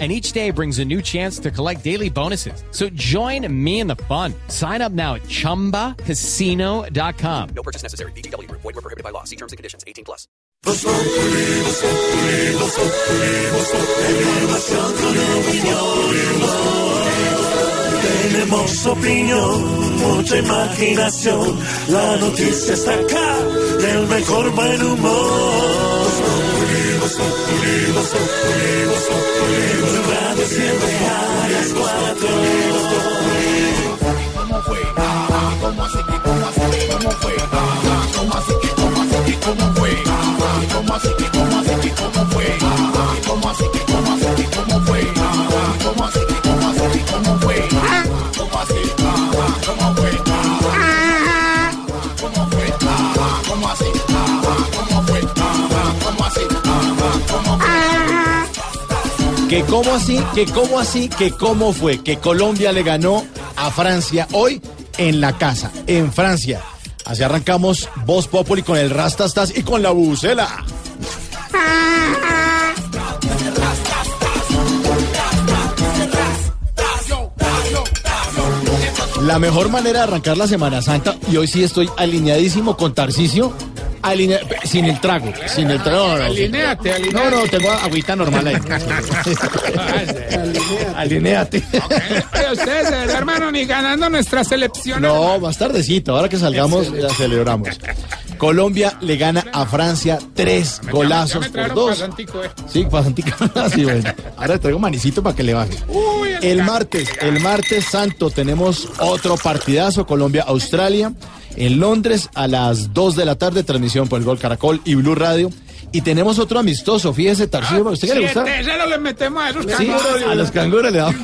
and each day brings a new chance to collect daily bonuses. So join me in the fun. Sign up now at ChumbaCasino.com. No purchase necessary. BGW. Void were prohibited by law. See terms and conditions. 18 plus. Tenemos opinión, mucha imaginación. La noticia está acá, del mejor buen humor. Radio siempre a las cuatro. Que cómo así, que cómo así, que cómo fue, que Colombia le ganó a Francia hoy en la casa, en Francia. Así arrancamos Voz Populi con el Rastastas y con la bucela. La mejor manera de arrancar la Semana Santa, y hoy sí estoy alineadísimo con Tarcisio, sin el trago, sin el trago. No, no, Alinéate, no, alinéate. no, tengo agüita normal ahí. Alinéate. Pero ustedes, hermano, ni ganando nuestra selección. No, más tardecito, ahora que salgamos la celebramos. Colombia le gana a Francia tres golazos me por dos. pasantico, eh. Sí, pasantica. Sí, bueno. Ahora le traigo manicito para que le baje. Uy, El martes, el martes santo tenemos otro partidazo Colombia-Australia en Londres a las 2 de la tarde, transmisión por el Gol Caracol y Blue Radio. Y tenemos otro amistoso, fíjese, Tarcillo, ¿a usted qué le gusta? Siete cero le metemos a esos Sí, canguros. a los canguros le damos.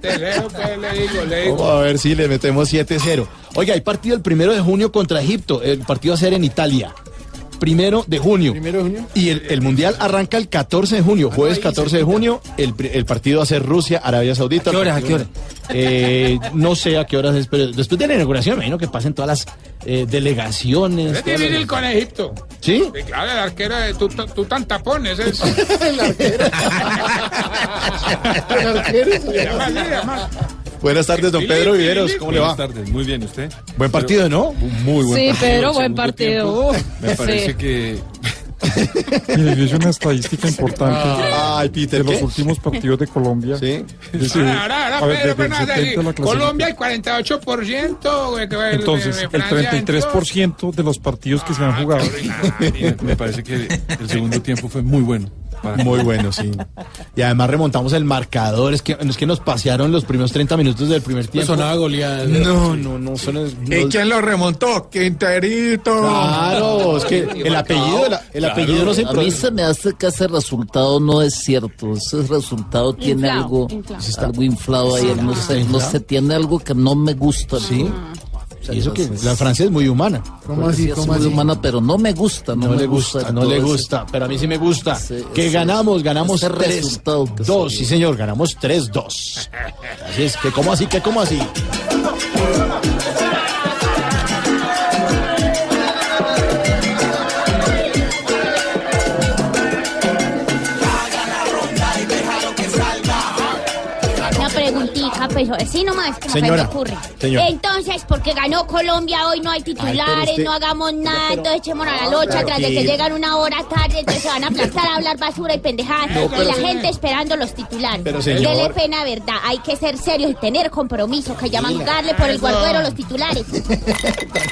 Cero, pues, le digo, le digo. Vamos a ver si le metemos 7-0. Oiga, hay partido el primero de junio contra Egipto. El partido va a ser en Italia. Primero de junio. ¿Primero de junio? Y el, el mundial arranca el 14 de junio, jueves 14 de junio. El, el partido va a ser Rusia, Arabia Saudita. ¿A qué hora, a qué hora? Eh, no sé a qué horas es, pero después de la inauguración, me imagino que pasen todas las eh, delegaciones. Es todas las- difícil con Egipto. ¿Sí? Sí, claro, el arquero de tú, tú, tan tapones. Es. El arquero se llama. Llama así, además. Buenas tardes, don Pedro Viveros. ¿Cómo le va? Buenas tardes, muy bien, ¿usted? Buen partido, ¿no? Muy buen Sí, partido. Pedro, el buen partido. tiempo, me parece sí. que Mire, yo hice una estadística importante Ay, de Peter, los ¿qué? últimos partidos de Colombia. Sí. Decir, Ahora, Pedro, pues, nada, 70 la sí. clasificación. Colombia el 48%. güey, que el- Entonces, de el Francia en 33% de los partidos que se han jugado. me, me parece que el segundo tiempo fue muy bueno. Muy bueno, sí. Y además remontamos el marcador. Es que, es que nos pasearon los primeros 30 minutos del primer tiempo. Sonaba goleada. No, no, no. Son, no- ¿Y quién lo remontó? Quinterito. Claro, es que el apellido, el, el apellido no se A mí se me hace que ese resultado no es cierto. Ese resultado tiene Inflado, algo, inflado. algo inflado ahí. No sé, no sé, tiene algo que no me gusta. Sí. Y eso que la Francia es muy humana. ¿Cómo así? ¿Cómo muy así? humana, pero no me gusta. No, No me le gusta, no le ese- gusta, pero a mí sí me gusta. Que ganamos, ganamos ese 3 resultado que 2, se sí dio. señor, ganamos 3-2. Así es, que cómo así, que cómo así. Pues así nomás, como se me ocurre. señora. Entonces, porque ganó Colombia hoy, no hay titulares, usted- no hagamos nada, entonces echemos a la locha tras de que llegan una hora tarde, entonces se van a aplastar a hablar basura y pendejadas. y la gente esperando los titulares. Pero, señor- Dele pena, verdad, hay que ser serios y tener compromiso, que llaman darle por el guarduero los titulares.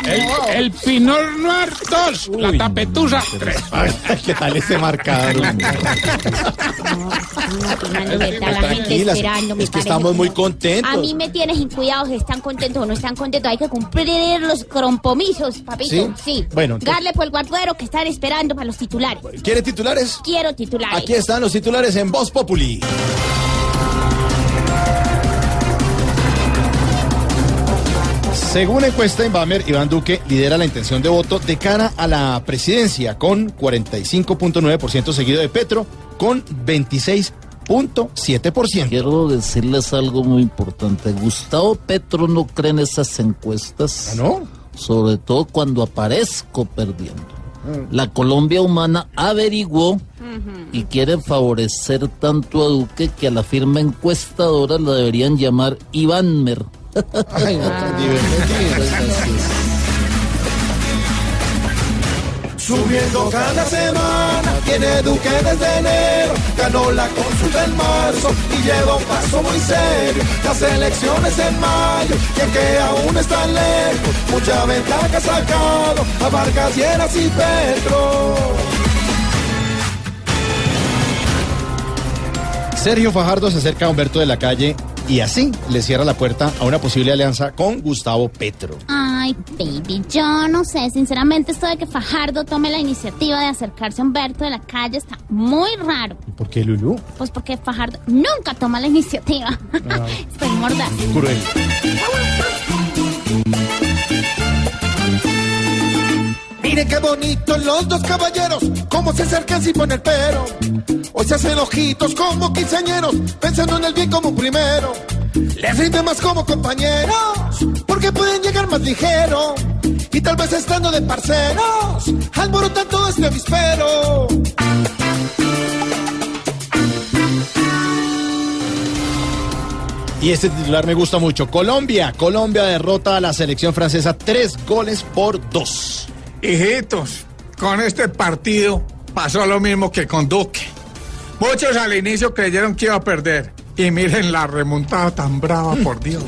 El, el Pinot Noir 2, la tapetusa 3. ¿Qué tal ese marcador? Que parece estamos muy como- contentos. A mí me tienes incuidados, están contentos o no están contentos. Hay que cumplir los compromisos, papito. ¿Sí? Sí. Bueno, entonces- Darle por el guarduero que están esperando para los titulares. ¿Quiere titulares? Quiero titulares. Aquí están los titulares en Voz Populi. Según encuesta Inbamer, Iván Duque lidera la intención de voto de cara a la presidencia con 45.9% seguido de Petro con 26.7%. Quiero decirles algo muy importante. Gustavo Petro no cree en esas encuestas. ¿Ah, no? Sobre todo cuando aparezco perdiendo. La Colombia Humana averiguó y quiere favorecer tanto a Duque que a la firma encuestadora la deberían llamar Ivánmer. Ay, no, tan Subiendo cada semana, tiene Duque desde enero, ganó la consulta en marzo y lleva un paso muy serio. Las elecciones en mayo, y aunque aún están lejos, mucha ventaja ha sacado a Vargas Lleras y Petro. Sergio Fajardo se acerca a Humberto de la Calle y así le cierra la puerta a una posible alianza con Gustavo Petro. Ay, baby, yo no sé. Sinceramente, esto de que Fajardo tome la iniciativa de acercarse a Humberto de la calle está muy raro. ¿Por qué, Lulú? Pues porque Fajardo nunca toma la iniciativa. Estoy mordaz. Cruel. Miren qué bonitos los dos caballeros, cómo se acercan sin poner pero. Hoy se hacen ojitos como quinceañeros, pensando en el bien como primero. Les rinde más como compañeros, porque pueden llegar más ligero. Y tal vez estando de parceros, alborotan todo este avispero. Y este titular me gusta mucho. Colombia. Colombia derrota a la selección francesa tres goles por dos. Hijitos, con este partido pasó lo mismo que con Duque. Muchos al inicio creyeron que iba a perder. Y miren la remontada tan brava, por Dios.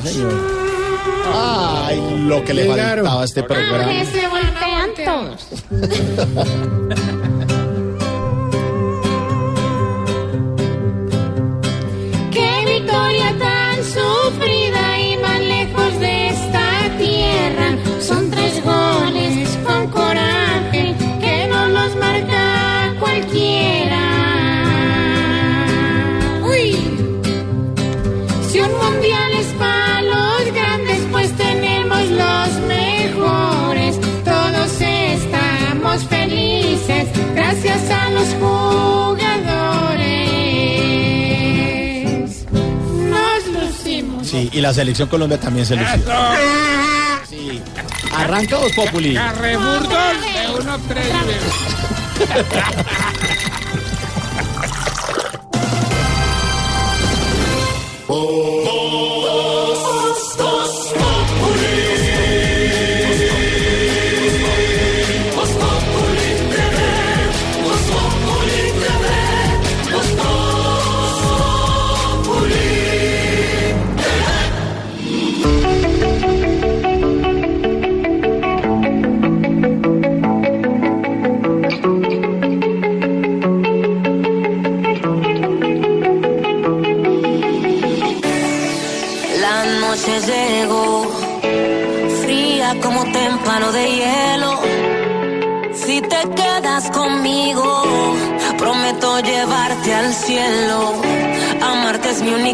Ay, lo que le faltaba a este programa. Se voltean todos. Qué victoria tan sufrida y la selección Colombia también se lució. Sí. Arranca los Populi. De 1-3.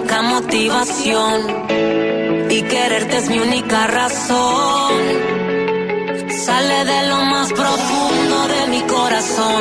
única motivación y quererte es mi única razón. Sale de lo más profundo de mi corazón.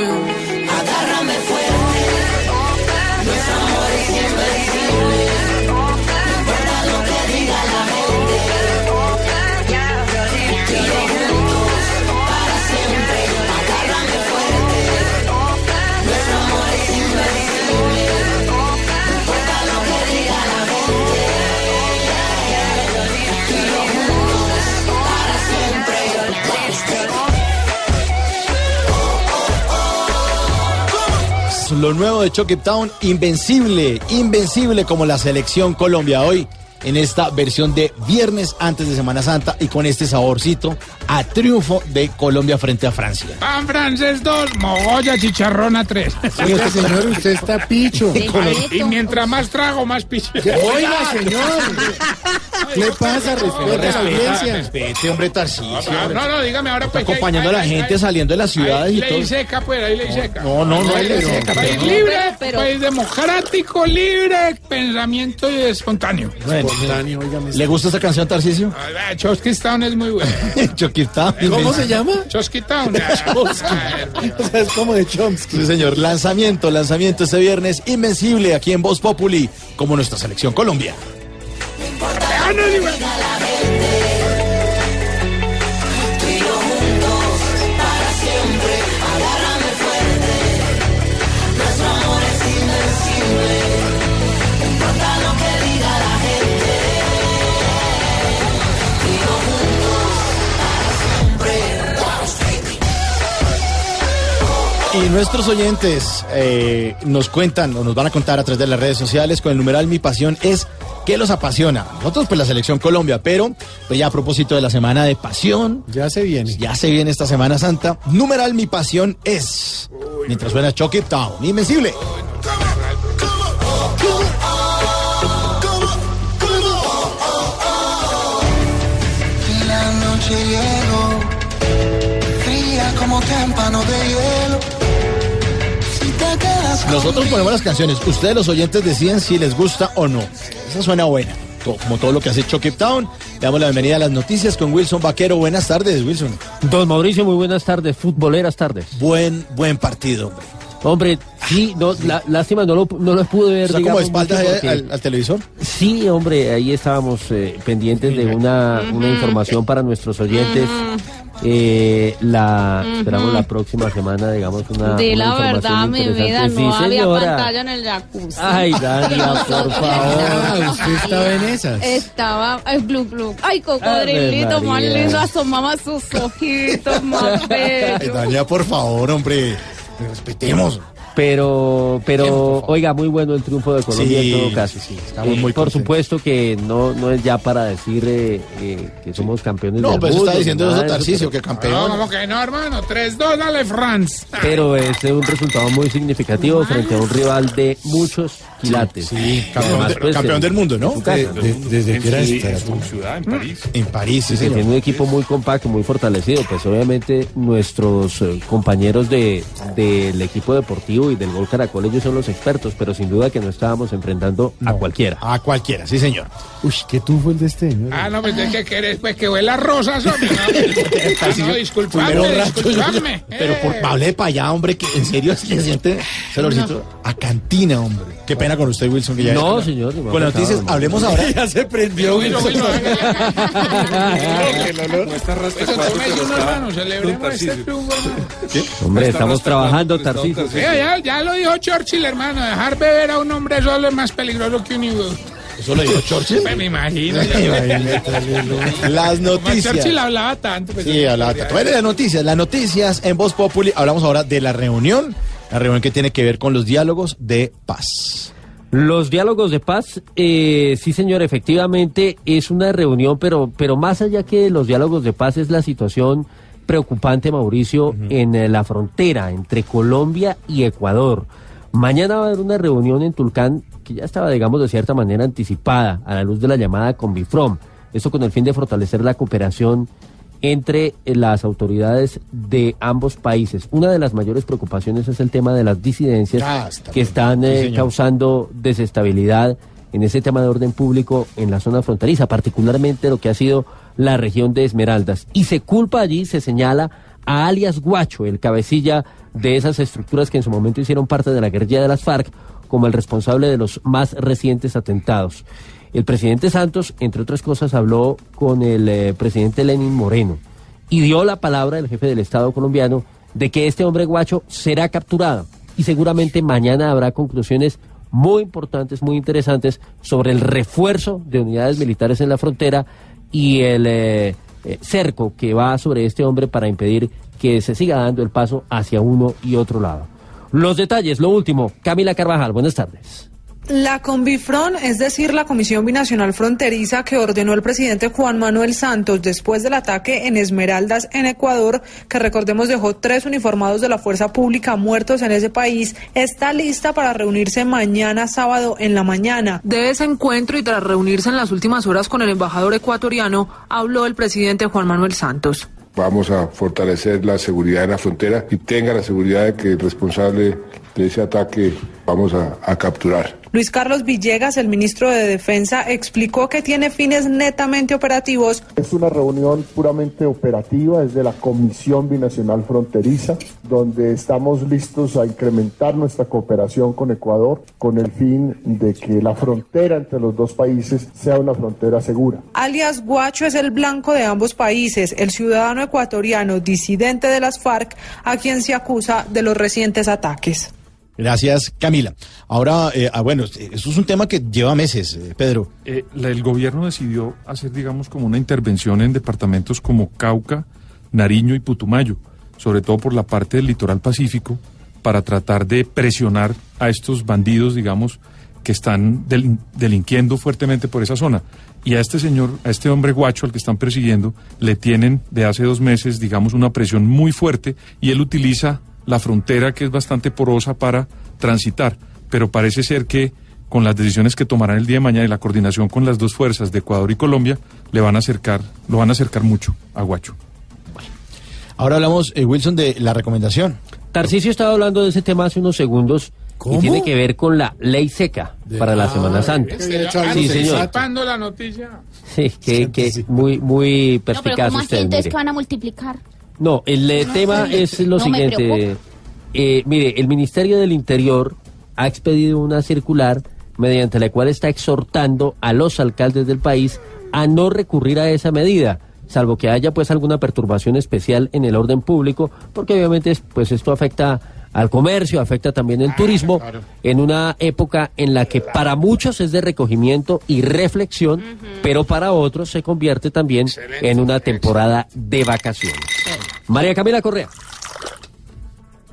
Lo nuevo de Chucky Town, invencible, invencible como la selección Colombia. Hoy en esta versión de viernes antes de Semana Santa y con este saborcito a triunfo de Colombia frente a Francia. Pan francés 2, mogolla chicharrona 3. Oiga, señor, usted está picho. Y mientras más trago, más picho. Oiga, señor. ¿Qué le pasa? Respeta a la audiencia. Respete, hombre Tarcisio. No, no, no, dígame ahora pues. acompañando a la gente saliendo de las ciudades y Ley todo. seca, pues, ahí ley seca. No, no, no, Ley ley seca, País libre, Pero- pero- país democrático, libre, pensamiento y espontáneo. Bueno, espontáneo. ¿Le gusta esa canción, Tarcisio? Ah, Chosky Town es muy bueno. Choquita. ¿Cómo se llama? Chosky Town. O sea, es como de Chomsky. Sí, señor. Lanzamiento, lanzamiento este viernes invencible aquí en Voz Populi, como nuestra selección Colombia. Y nuestros oyentes eh, nos cuentan o nos van a contar a través de las redes sociales con el numeral Mi Pasión es ¿qué los apasiona? Nosotros pues la selección Colombia, pero pues ya a propósito de la semana de pasión. Ya se viene. Ya se viene esta Semana Santa. Numeral Mi Pasión es. Mientras suena Chuck It Down, Invencible. Y la noche llegó, fría como témpano de hielo. Nosotros ponemos las canciones, ustedes los oyentes deciden si les gusta o no. Esa suena buena, como todo lo que hace Chuck It Town. Le damos la bienvenida a las noticias con Wilson Vaquero. Buenas tardes, Wilson. Don Mauricio, muy buenas tardes, futboleras tardes. Buen, buen partido, hombre. Hombre, sí, no, la- lástima, no lo, no lo pude ver. ¿Está como de espaldas al, al televisor? Sí, hombre, ahí estábamos eh, pendientes de una, una información para nuestros oyentes. Eh, la esperamos la próxima semana, digamos, una. Di una la información verdad, mi vida, interesante. no Sí, había señora. pantalla en el jacuzzi. Ay, Dania, por favor. usted estaba en esas. Estaba, ay, glu, glu. Ay, cocodrilito, más lindo, asomaba sus ojitos, más Ay, bello. Dania, por favor, hombre. Respetemos. Pero, pero, oiga, muy bueno el triunfo de Colombia Sí, en todo caso. sí, sí, estamos Y muy por contentos. supuesto que no, no es ya para decir eh, eh, que somos campeones No, del pues mundo, está diciendo eso pero- que No, campeón. como que no, hermano. 3-2, dale, France. Pero es un resultado muy significativo frente a un rival de muchos quilates. Sí, campeón, Además, de- pues, campeón del mundo, ¿no? en su casa, De- ¿no? de- desde En que era esta- en su ciudad, en París. En París, sí, señor. tiene un equipo muy compacto, muy fortalecido. Pues obviamente nuestros eh, compañeros de del equipo deportivo y del Gol Caracol, ellos son los expertos, pero sin duda que no estábamos enfrentando a cualquiera. A cualquiera, sí, señor. Uy, qué tufo el de este, señor. Ah, no, pues de qué querés, pues que huela a rosas, hombre. No, Ah, no disculpadme, yo- disculpadme. Pero por Eh. hable para allá, hombre, que en serio es que se siente ese olorcito a cantina, hombre. Qué pena con usted, Wilson, que ya No, señor, Con las ha noticias, hablemos no. ahora. Ya se prendió, Bueno, bueno, hermano, celebremos con este. Hombre, estamos trabajando, cuatro, ya, ya lo dijo Churchill, hermano. Dejar beber a un hombre solo es más peligroso que un higo. Eso lo dijo Churchill. Me imagino. Las Como noticias. Churchill hablaba tanto. pues, Sí, hablaba tanto. Bueno, las noticias, las noticias en Voz Populi. Hablamos ahora de la reunión, la reunión que tiene que ver con los diálogos de paz. Los diálogos de paz, eh, sí señor, efectivamente es una reunión, pero, pero más allá que de los diálogos de paz es la situación preocupante, Mauricio, en eh, la frontera entre Colombia y Ecuador. Mañana va a haber una reunión en Tulcán que ya estaba, digamos, de cierta manera anticipada a la luz de la llamada Convifrom. Esto con el fin de fortalecer la cooperación entre eh, las autoridades de ambos países. Una de las mayores preocupaciones es el tema de las disidencias Ah, está que están eh, causando desestabilidad en ese tema de orden público en la zona fronteriza, particularmente lo que ha sido la región de Esmeraldas. Y se culpa allí, se señala a alias Guacho, el cabecilla de esas estructuras que en su momento hicieron parte de la guerrilla de las FARC, como el responsable de los más recientes atentados. El presidente Santos, entre otras cosas, habló con el eh, presidente Lenin Moreno y dio la palabra del jefe del Estado colombiano de que este hombre guacho será capturado y seguramente mañana habrá conclusiones muy importantes, muy interesantes sobre el refuerzo de unidades militares en la frontera y el eh, eh, cerco que va sobre este hombre para impedir que se siga dando el paso hacia uno y otro lado. Los detalles, lo último, Camila Carvajal, buenas tardes. La Conbifron, es decir, la Comisión Binacional Fronteriza que ordenó el presidente Juan Manuel Santos después del ataque en Esmeraldas, en Ecuador, que recordemos dejó tres uniformados de la fuerza pública muertos en ese país, está lista para reunirse mañana sábado en la mañana. De ese encuentro y tras reunirse en las últimas horas con el embajador ecuatoriano, habló el presidente Juan Manuel Santos. Vamos a fortalecer la seguridad en la frontera y tenga la seguridad de que el responsable de ese ataque vamos a, a capturar. Luis Carlos Villegas, el ministro de Defensa, explicó que tiene fines netamente operativos. Es una reunión puramente operativa, es de la Comisión Binacional Fronteriza, donde estamos listos a incrementar nuestra cooperación con Ecuador con el fin de que la frontera entre los dos países sea una frontera segura. Alias Guacho es el blanco de ambos países, el ciudadano ecuatoriano disidente de las FARC, a quien se acusa de los recientes ataques. Gracias, Camila. Ahora, eh, ah, bueno, eso es un tema que lleva meses, eh, Pedro. Eh, la- el gobierno decidió hacer, digamos, como una intervención en departamentos como Cauca, Nariño y Putumayo, sobre todo por la parte del litoral pacífico, para tratar de presionar a estos bandidos, digamos, que están delin- delinquiendo fuertemente por esa zona. Y a este señor, a este hombre guacho al que están persiguiendo, le tienen de hace dos meses, digamos, una presión muy fuerte y él utiliza la frontera que es bastante porosa para transitar. Pero parece ser que con las decisiones que tomarán el día de mañana y la coordinación con las dos fuerzas de Ecuador y Colombia, le van a acercar, lo van a acercar mucho a Guacho. Ahora hablamos, eh, Wilson, de la recomendación. Tarcisio estaba hablando de ese tema hace unos segundos ¿Cómo? y tiene que ver con la ley seca para la Semana Santa. Sí, señor. La noticia. Sí, que, que muy, muy No, pero perspicaz usted. Entonces, mire. ¿qué van a multiplicar? No, el eh, tema es lo No siguiente. Eh, mire, el Ministerio del Interior ha expedido una circular mediante la cual está exhortando a los alcaldes del país a no recurrir a esa medida, salvo que haya pues alguna perturbación especial en el orden público, porque obviamente es- pues esto afecta al comercio, afecta también el turismo, en una época en la que para muchos es de recogimiento y reflexión, pero para otros se convierte también en una temporada de vacaciones. María Camila Correa.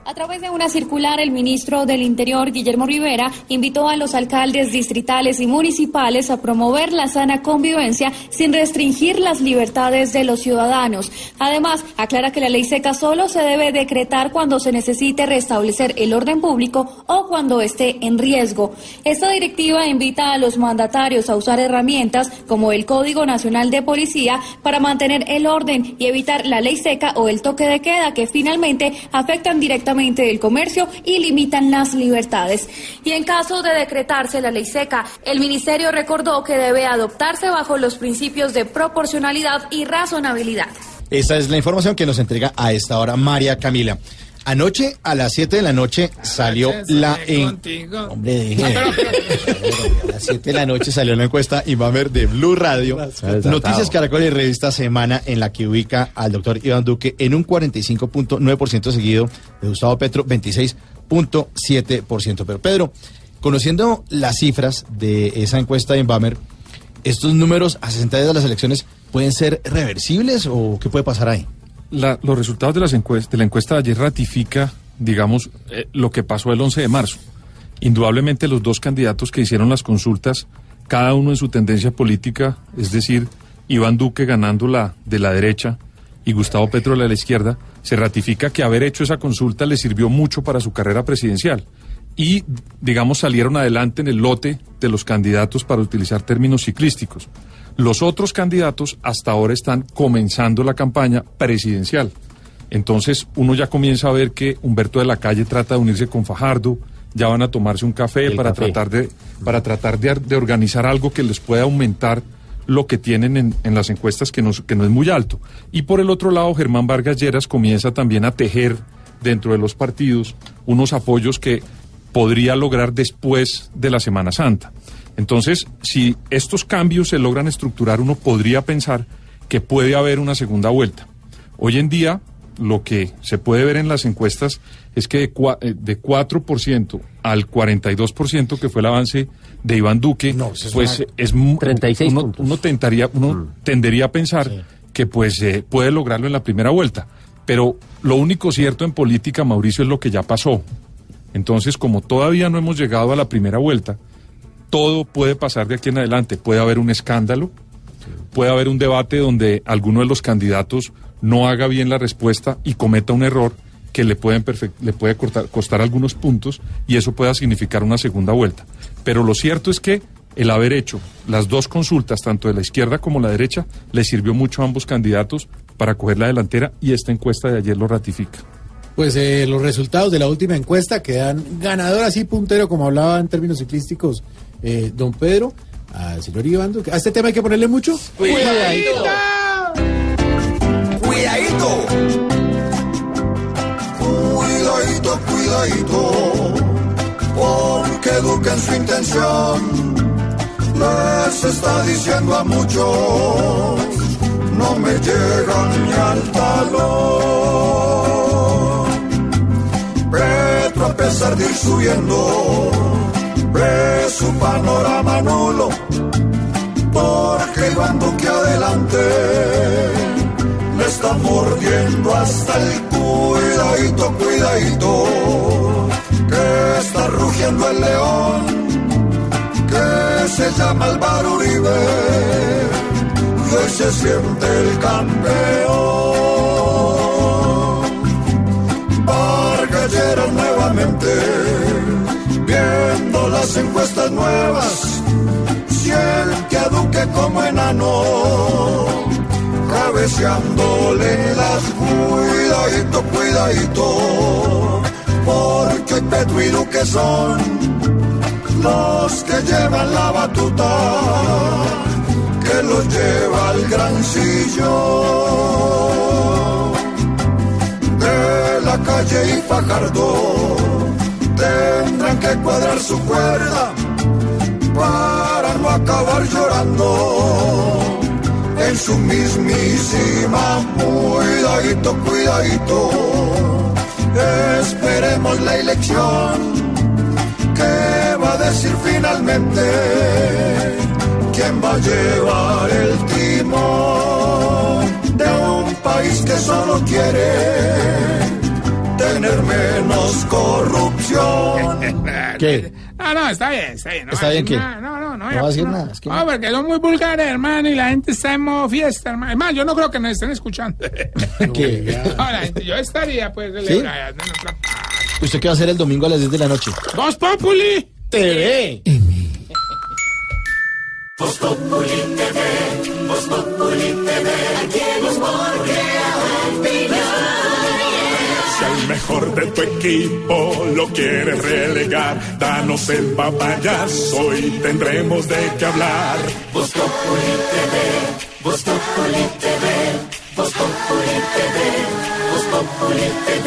A través de una circular, el ministro del Interior, Guillermo Rivera, invitó a los alcaldes distritales y municipales a promover la sana convivencia sin restringir las libertades de los ciudadanos. Además, aclara que la ley seca solo se debe decretar cuando se necesite restablecer el orden público o cuando esté en riesgo. Esta directiva invita a los mandatarios a usar herramientas como el Código Nacional de Policía para mantener el orden y evitar la ley seca o el toque de queda que finalmente afectan directamente el comercio y limitan las libertades. Y en caso de decretarse la ley seca, el ministerio recordó que debe adoptarse bajo los principios de proporcionalidad y razonabilidad. Esta es la información que nos entrega a esta hora María Camila. Anoche a las 7 de la noche salió la en... Contigo. Hombre, deje. A las 7 de la noche salió la encuesta Ibamer de Blue Radio. Noticias Caracol y Revista Semana en la que ubica al doctor Iván Duque en un 45.9% seguido de Gustavo Petro, 26.7%. Pero Pedro, conociendo las cifras de esa encuesta de Inbamer, ¿estos números a 60 días de las elecciones pueden ser reversibles o qué puede pasar ahí? La- los resultados de, las encuest- de la encuesta de ayer ratifica, digamos, eh, lo que pasó el 11 de marzo. Indudablemente los dos candidatos que hicieron las consultas, cada uno en su tendencia política, es decir, Iván Duque ganando la de la derecha y Gustavo Petro la de la izquierda, se ratifica que haber hecho esa consulta le sirvió mucho para su carrera presidencial. Y, digamos, salieron adelante en el lote de los candidatos para utilizar términos ciclísticos. Los otros candidatos hasta ahora están comenzando la campaña presidencial. Entonces uno ya comienza a ver que Humberto de la Calle trata de unirse con Fajardo, ya van a tomarse un café El para café. tratar de para tratar de, de organizar algo que les pueda aumentar lo que tienen en, en las encuestas que no, es- que no es muy alto. Y por el otro lado, Germán Vargas Lleras comienza también a tejer dentro de los partidos unos apoyos que podría lograr después de la Semana Santa. Entonces, si estos cambios se logran estructurar, uno podría pensar que puede haber una segunda vuelta. Hoy en día, lo que se puede ver en las encuestas es que de, cua- eh, de 4% al 42% que fue el avance de Iván Duque, es pues una- es mu- 36 uno, tentaría, uno tendería a pensar que pues eh, puede lograrlo en la primera vuelta. Pero lo único cierto en política, Mauricio, es lo que ya pasó. Entonces, como todavía no hemos llegado a la primera vuelta, todo puede pasar de aquí en adelante. Puede haber un escándalo, puede haber un debate donde alguno de los candidatos no haga bien la respuesta y cometa un error que le, le puede costar algunos puntos y eso pueda significar una segunda vuelta. Pero lo cierto es que el haber hecho las dos consultas, tanto de la izquierda como la derecha, le sirvió mucho a ambos candidatos para coger la delantera y esta encuesta de ayer lo ratifica. Pues eh, los resultados de la última encuesta quedan ganador así puntero, como hablaba en términos ciclísticos eh, don Pedro, al señor Ivando. ¿A este tema hay que ponerle mucho? Cuidadito. Cuidadito. Cuidadito, cuidadito. Porque Duque en su intención les está diciendo a muchos, no me llegan ni al talón. Pesar de ir subiendo, ve su panorama nulo, porque Iván Duque adelante le está mordiendo hasta el cuidadito, cuidadito, que está rugiendo el león que se llama Álvaro Uribe y se siente el campeón. Vargas Viendo las encuestas nuevas, siente a Duque como enano, cabeceándole las cuidadito, cuidadito, porque Petro y Duque son los que llevan la batuta, que los lleva al gran sillón. Calle y Fajardo tendrán que cuadrar su cuerda para no acabar llorando en su mismísima cuidadito, cuidadito. Esperemos la elección ¿Qué va a decir finalmente? ¿Quién va a llevar el timón de un país que solo quiere tener menos corrupción? ¿Qué? No, no, está bien, está bien. No ¿Está bien qué? nada, No, no, no. No va a decir no. nada, es que No, porque son muy vulgares, hermano, y la gente está en modo fiesta, hermano. Hermano, yo no creo que nos estén escuchando. ¿Qué? No, la gente- yo estaría, pues, ¿Sí? ¿Usted qué va a hacer el domingo a las 10 de la noche? Voz Populi. TV. Voz Populi TV, Voz Populi TV, aquí humor Si al mejor de tu equipo lo quieres relegar, danos el papayazo y tendremos de qué hablar. Voz Populi TV, Voz Populi TV, Voz Populi TV, Voz Populi TV.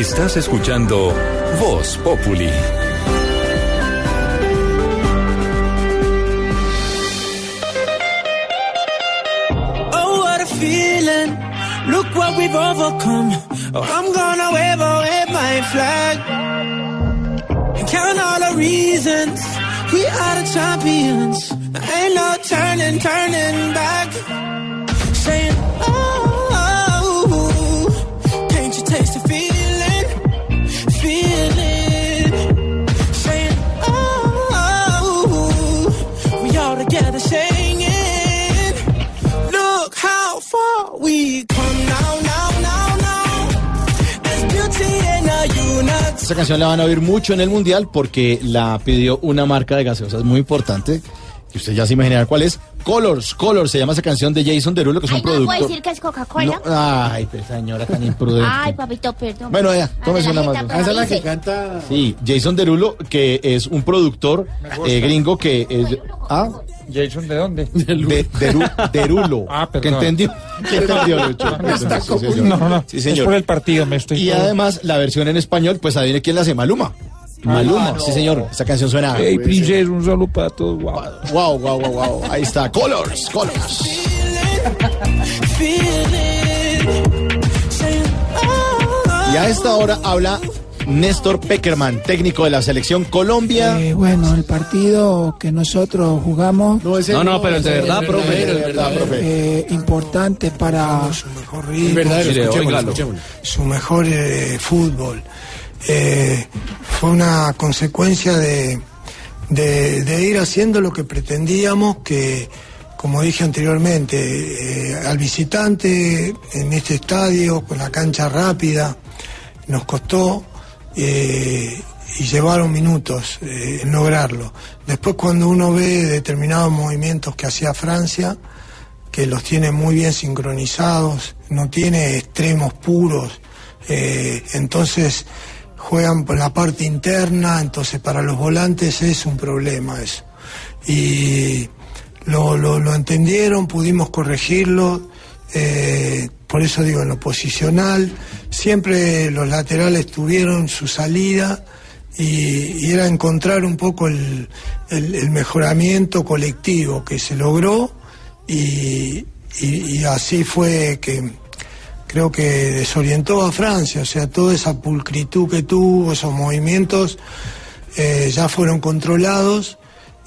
Estás escuchando Voz Populi. We've overcome. Oh, I'm gonna wave away my flag. And count all the reasons we are the champions. There ain't no turning, turning back. Saying, oh, oh, can't you taste the feeling? Feeling. Saying, oh, oh, we all together singing. Look how far we Esta canción la van a oír mucho en el Mundial porque la pidió una marca de gaseosas muy importante, que usted ya se imaginará cuál es. Colors, Colors, se llama esa canción de Jason Derulo, que es un Ay, no puedo productor. decir que es Coca-Cola. No, ay, pues, señora tan imprudente. Ay, papito, perdón. Bueno, ya, tómese una la más. jeta, bien. pero dice- canta. Sí, Jason Derulo, que es un productor eh, gringo que es. ¿Ah? ¿Jason de dónde? De, Deru- Derulo. Ah, ¿Qué perdón. entendió? ¿Qué entendió, Lucho? Está Sí, señor. No, no, Sí, señor. es por el partido, me estoy... Y además, la versión en español, pues adivine quién la hace, Maluma. Maluma, sí señor, esa canción suena. Hey, princess, un saludo para todos. Wow. Wow, wow, wow, wow. Ahí está, Colors, Colors. Y a esta hora habla Néstor Peckerman, técnico de la selección Colombia. Eh, bueno, el partido que nosotros jugamos. No, no, pero el de verdad, profe. El de verdad, profe. eh, importante para escuchémoslo, óigalo. escuchémoslo. su mejor eh, fútbol. Eh, fue una consecuencia de, de- ir haciendo lo que pretendíamos, que, como dije anteriormente, eh, al visitante en este estadio, con la cancha rápida, nos costó eh, y llevaron minutos en lograrlo. Después cuando uno ve determinados movimientos que hacía Francia, que los tiene muy bien sincronizados, no tiene extremos puros, entonces juegan por la parte interna, entonces para los volantes es un problema eso. Y lo, lo- entendieron, pudimos corregirlo, eh, por eso digo en lo posicional, siempre los laterales tuvieron su salida y, era encontrar un poco el, el- mejoramiento colectivo que se logró y así fue que creo que desorientó a Francia, o sea, toda esa pulcritud que tuvo, esos movimientos eh, ya fueron controlados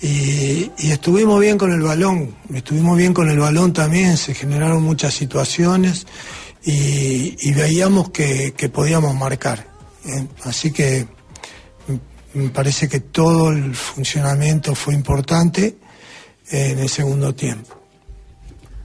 y, estuvimos bien con el balón, estuvimos bien con el balón también, se generaron muchas situaciones y, veíamos que, podíamos marcar. ¿eh? Así que me parece que todo el funcionamiento fue importante en el segundo tiempo.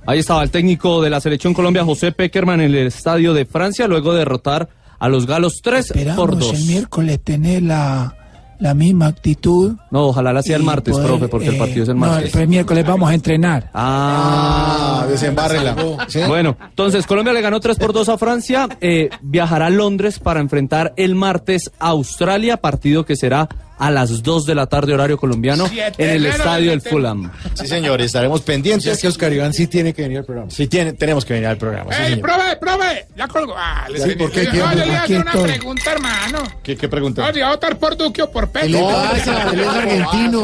Ahí estaba el técnico de la selección Colombia, José Peckerman, en el estadio de Francia, luego de derrotar a los galos 3 por Esperamos 2. el miércoles tener la, la misma actitud. No, ojalá la sea el martes, poder, profe, porque el eh, partido es el no, martes. el miércoles vamos a entrenar. Ah, desembárrela. ¿Sí? Bueno, entonces Colombia le ganó 3 por 2 a Francia, eh, viajará a Londres para enfrentar el martes a Australia, partido que será a las 2 de la tarde horario colombiano Siete en el estadio del. Fulham. Sí, señor, estaremos pendientes. es que Oscar Iván sí tiene que venir al programa. Sí, tiene, tenemos que venir al programa. sí, ¡Ey, señor. profe, profe! Ya colgó. Ah, le Sí, ¿por qué? No, yo le iba a hacer una pregunta, hermano. ¿Qué, qué pregunta? No, va a votar por Duque o por Petro. ¿Qué le pasa? Él es argentino.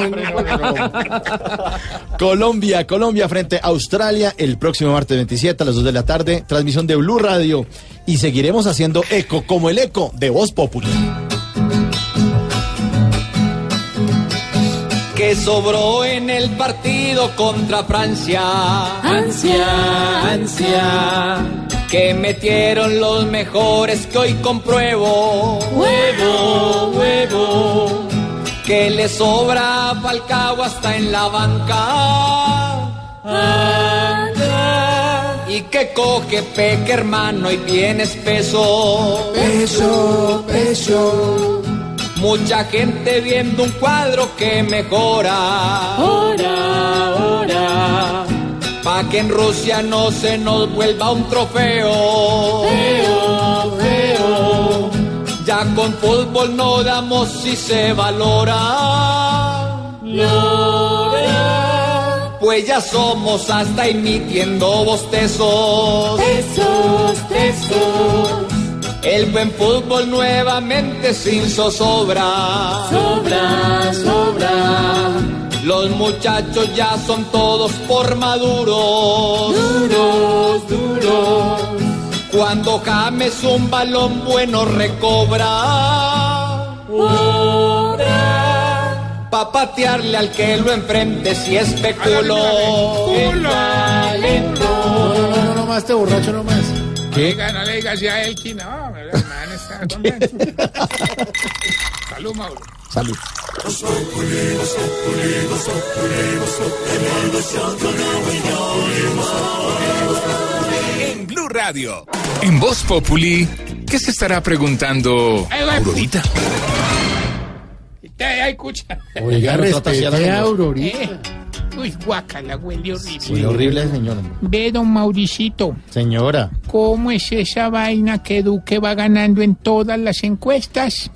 Colombia, Colombia frente a Australia el próximo martes 27 a las 2 de la tarde. Transmisión de Blue Radio. Y seguiremos haciendo eco como el eco de Voz Popular. Que sobró en el partido contra Francia. Ansia, ansia. Que metieron los mejores que hoy compruebo. Huevo, huevo. Que le sobra a Falcao hasta en la banca. Y que coge peque hermano y tienes peso. Peso, peso. Mucha gente viendo un cuadro que mejora. Hora, hora. Pa' que en Rusia no se nos vuelva un trofeo. Feo, feo. Ya con fútbol no damos si se valora. Pues ya somos hasta emitiendo bostezos. Tesos, tesos. El buen fútbol nuevamente sin zozobra. Sobra, sobra. Los muchachos ya son todos por maduros. Duros, duros. Cuando James un balón bueno recobra. Pa' patearle al que lo enfrente si especuló. Talento. No, no, no más, este borracho no más. ¿Qué? No le digas así a Elkin. No, el man está contento. Salud, Mauro. Salud. En Blue Radio. En Voz Populi, ¿qué se estará preguntando. Aurorita? Te escucha. Oiga, respete a Aurorita. Uy, guácala, huele horrible. Muy horrible, señor. Ve, don Mauricito, Señora. ¿cómo es esa vaina que Duque va ganando en todas las encuestas?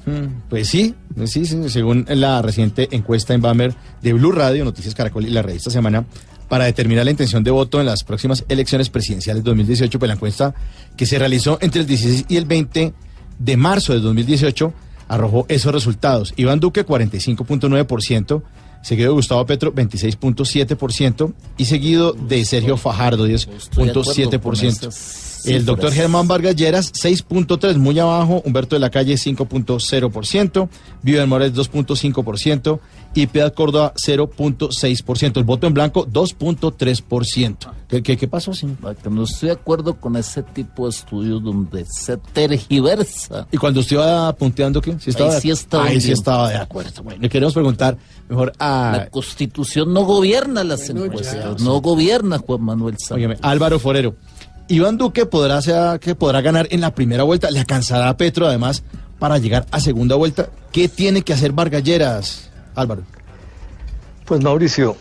Pues sí, sí, sí, según la reciente encuesta en Bammer de Blue Radio, Noticias Caracol y la revista Semana, para determinar la intención de voto en las próximas elecciones presidenciales 2018, pues la encuesta que se realizó entre el 16 y el 20 de marzo de 2018 arrojó esos resultados. Iván Duque 45.9%, seguido de Gustavo Petro 26.7% y seguido de Sergio Fajardo Estoy de acuerdo con 10.7%. esas El doctor. Germán Vargas Lleras 6.3, muy abajo, Humberto de la Calle 5.0%, Vivian Morales 2.5% y Piedad Córdoba 0.6%. El voto en blanco 2.3%. ¿Qué, qué, qué pasó, señor? Que no estoy de acuerdo con ese tipo de estudios donde se tergiversa. ¿Y cuando usted iba punteando qué? ¿Sí estaba Ahí de- sí estaba Ahí sí bien. estaba de acuerdo. Bueno, le queremos preguntar mejor a... La constitución no gobierna las encuestas, no gobierna Juan Manuel Santos. Óigame, Álvaro Forero. Iván Duque podrá, ser, que podrá ganar en la primera vuelta. Le alcanzará a Petro, además, para llegar a segunda vuelta. ¿Qué tiene que hacer Vargalleras, Álvaro? Pues Mauricio,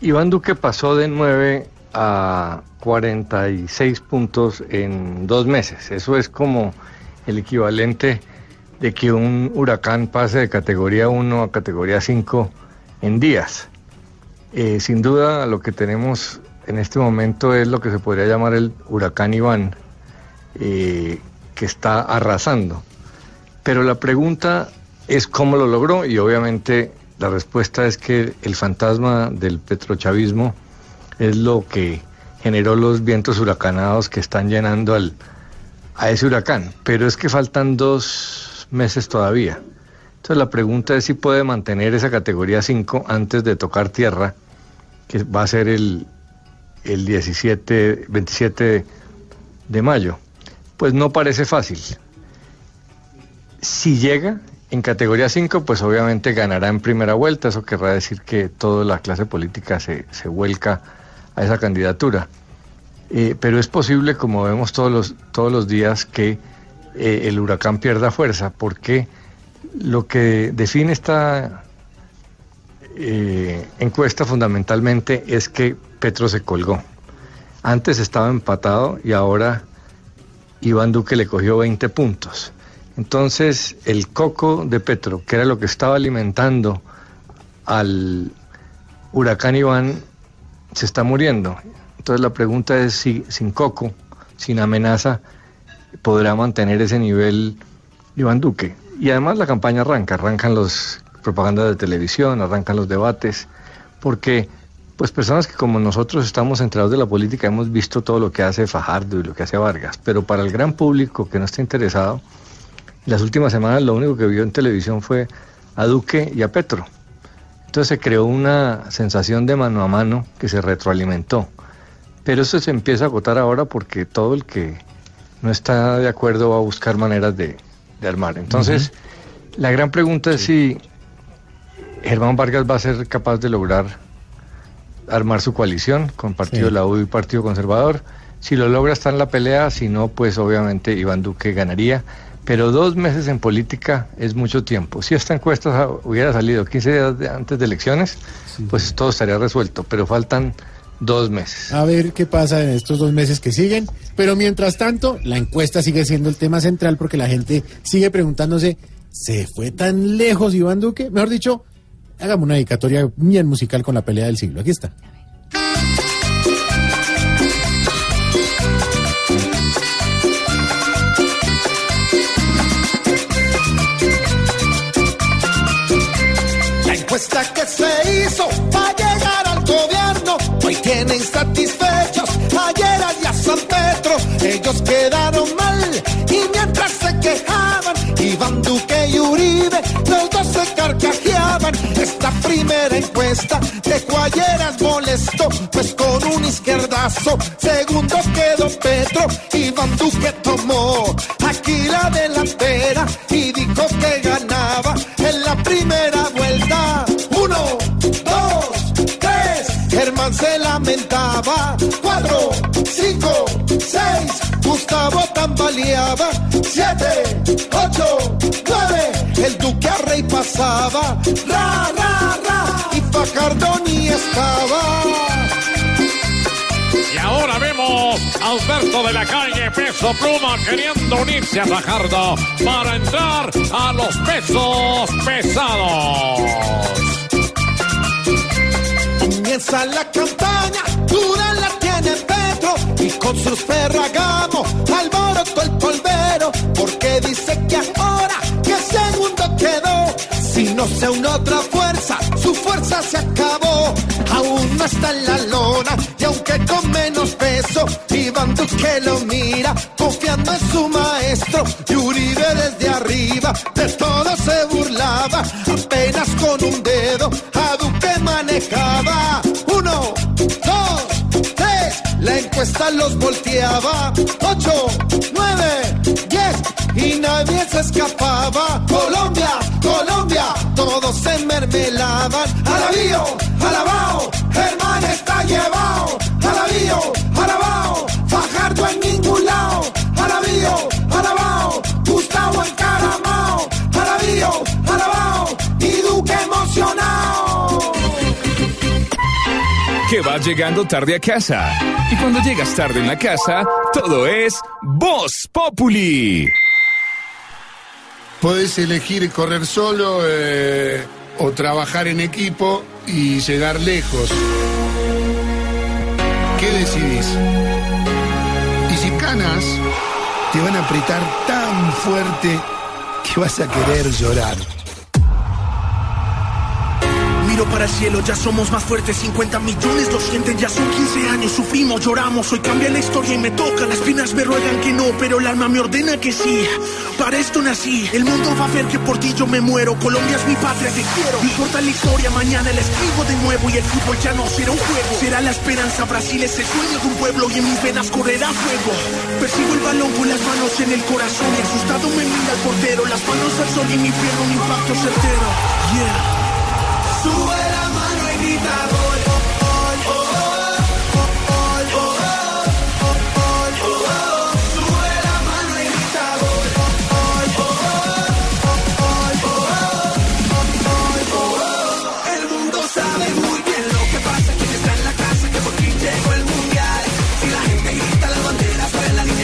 Iván Duque pasó de 9 a 46 puntos en dos meses. Eso es como el equivalente de que un huracán pase de categoría 1 a categoría 5 en días. Eh, sin duda lo que tenemos en este momento es lo que se podría llamar el huracán Iván, eh, que está arrasando. Pero la pregunta es cómo lo logró y obviamente la respuesta es que el fantasma del petrochavismo es lo que generó los vientos huracanados que están llenando al, a ese huracán. Pero es que faltan dos meses todavía. Entonces la pregunta es si puede mantener esa categoría 5 antes de tocar tierra, que va a ser el, el 17, 27 de mayo. Pues no parece fácil. Si llega en categoría 5, pues obviamente ganará en primera vuelta. Eso querrá decir que toda la clase política se, se vuelca a esa candidatura. Eh, pero es posible, como vemos todos los, todos los días, que eh, el huracán pierda fuerza, porque lo que define esta eh, encuesta fundamentalmente es que Petro se colgó. Antes estaba empatado y ahora Iván Duque le cogió 20 puntos. Entonces, el coco de Petro, que era lo que estaba alimentando al huracán Iván, se está muriendo. Entonces, la pregunta es si sin coco, sin amenaza, podrá mantener ese nivel Iván Duque. Y además la campaña arranca, arrancan los propagandas de televisión, arrancan los debates, porque pues personas que como nosotros estamos centrados de la política hemos visto todo lo que hace Fajardo y lo que hace Vargas, pero para el gran público que no está interesado, las últimas semanas lo único que vio en televisión fue a Duque y a Petro. Entonces se creó una sensación de mano a mano que se retroalimentó. Pero eso se empieza a agotar ahora porque todo el que no está de acuerdo va a buscar maneras de, de armar. Entonces, la gran pregunta es si Germán Vargas va a ser capaz de lograr armar su coalición con Partido Sí. la U y Partido Conservador. Si lo logra está en la pelea, si no, pues obviamente Iván Duque ganaría. Pero dos meses en política es mucho tiempo. Si esta encuesta hubiera salido 15 días de- antes de elecciones, pues todo estaría resuelto. Pero faltan dos meses. A ver qué pasa en estos dos meses que siguen. Pero mientras tanto, la encuesta sigue siendo el tema central porque la gente sigue preguntándose, ¿se fue tan lejos Iván Duque? Mejor dicho, hagamos una dedicatoria bien musical con la pelea del siglo. Aquí está. Encuesta que se hizo para llegar al gobierno, hoy tienen satisfechos ayer a San Pedro. Ellos quedaron mal y mientras se quejaban, Iván Duque y Uribe, los dos se carcajeaban. Esta primera encuesta dejó ayer al molesto, pues con un izquierdazo, segundo quedó Petro, Iván Duque tomó aquí la delantera y dijo que ganaba en la primera se lamentaba. Cuatro, cinco, seis. Gustavo tambaleaba. Siete, ocho, nueve. El duque a rey pasaba. Ra, ra, ra. Y Fajardo ni estaba. Y ahora vemos a Alberto de la calle Peso Pluma queriendo unirse a Fajardo para entrar a los pesos pesados. Comienza la campaña, dura la tiene Petro y con sus Ferragamo alborotó el polvero porque dice que ahora que segundo quedó, si no se une otra fuerza, su fuerza se acabó. Aún no está en la lona y aunque con menos peso, Iván Duque lo mira confiando en su maestro y Uribe desde arriba de todo se burlaba, apenas con un dedo a Duque manejaba. Uno, dos, tres, la encuesta los volteaba. Ocho, nueve, diez, y nadie se escapaba. Colombia, Colombia, todos se mermelaban. Alabío, alabao, Germán está llevado. Alabao, y Duque emocionado. ¿Qué va Vas llegando tarde a casa. Y cuando llegas tarde en la casa, todo es Voz Populi. Podés elegir correr solo eh, o trabajar en equipo y llegar lejos. ¿Qué decidís? Y si canas, te van a apretar tan fuerte que vas a querer llorar. Miro para el cielo, ya somos más fuertes, 50 millones lo sienten, ya son 15 años, sufrimos, lloramos, hoy cambia la historia y me toca, las espinas me ruegan que no, pero el alma me ordena que sí, para esto nací, el mundo va a ver que por ti yo me muero, Colombia es mi patria, te quiero, no importa la historia, mañana la escribo de nuevo y el fútbol ya no será un juego, será la esperanza, Brasil es el sueño de un pueblo y en mis venas correrá fuego, persigo el balón con las manos en el corazón y asustado me mira el portero, las manos al sol y mi pierna un impacto certero, yeah.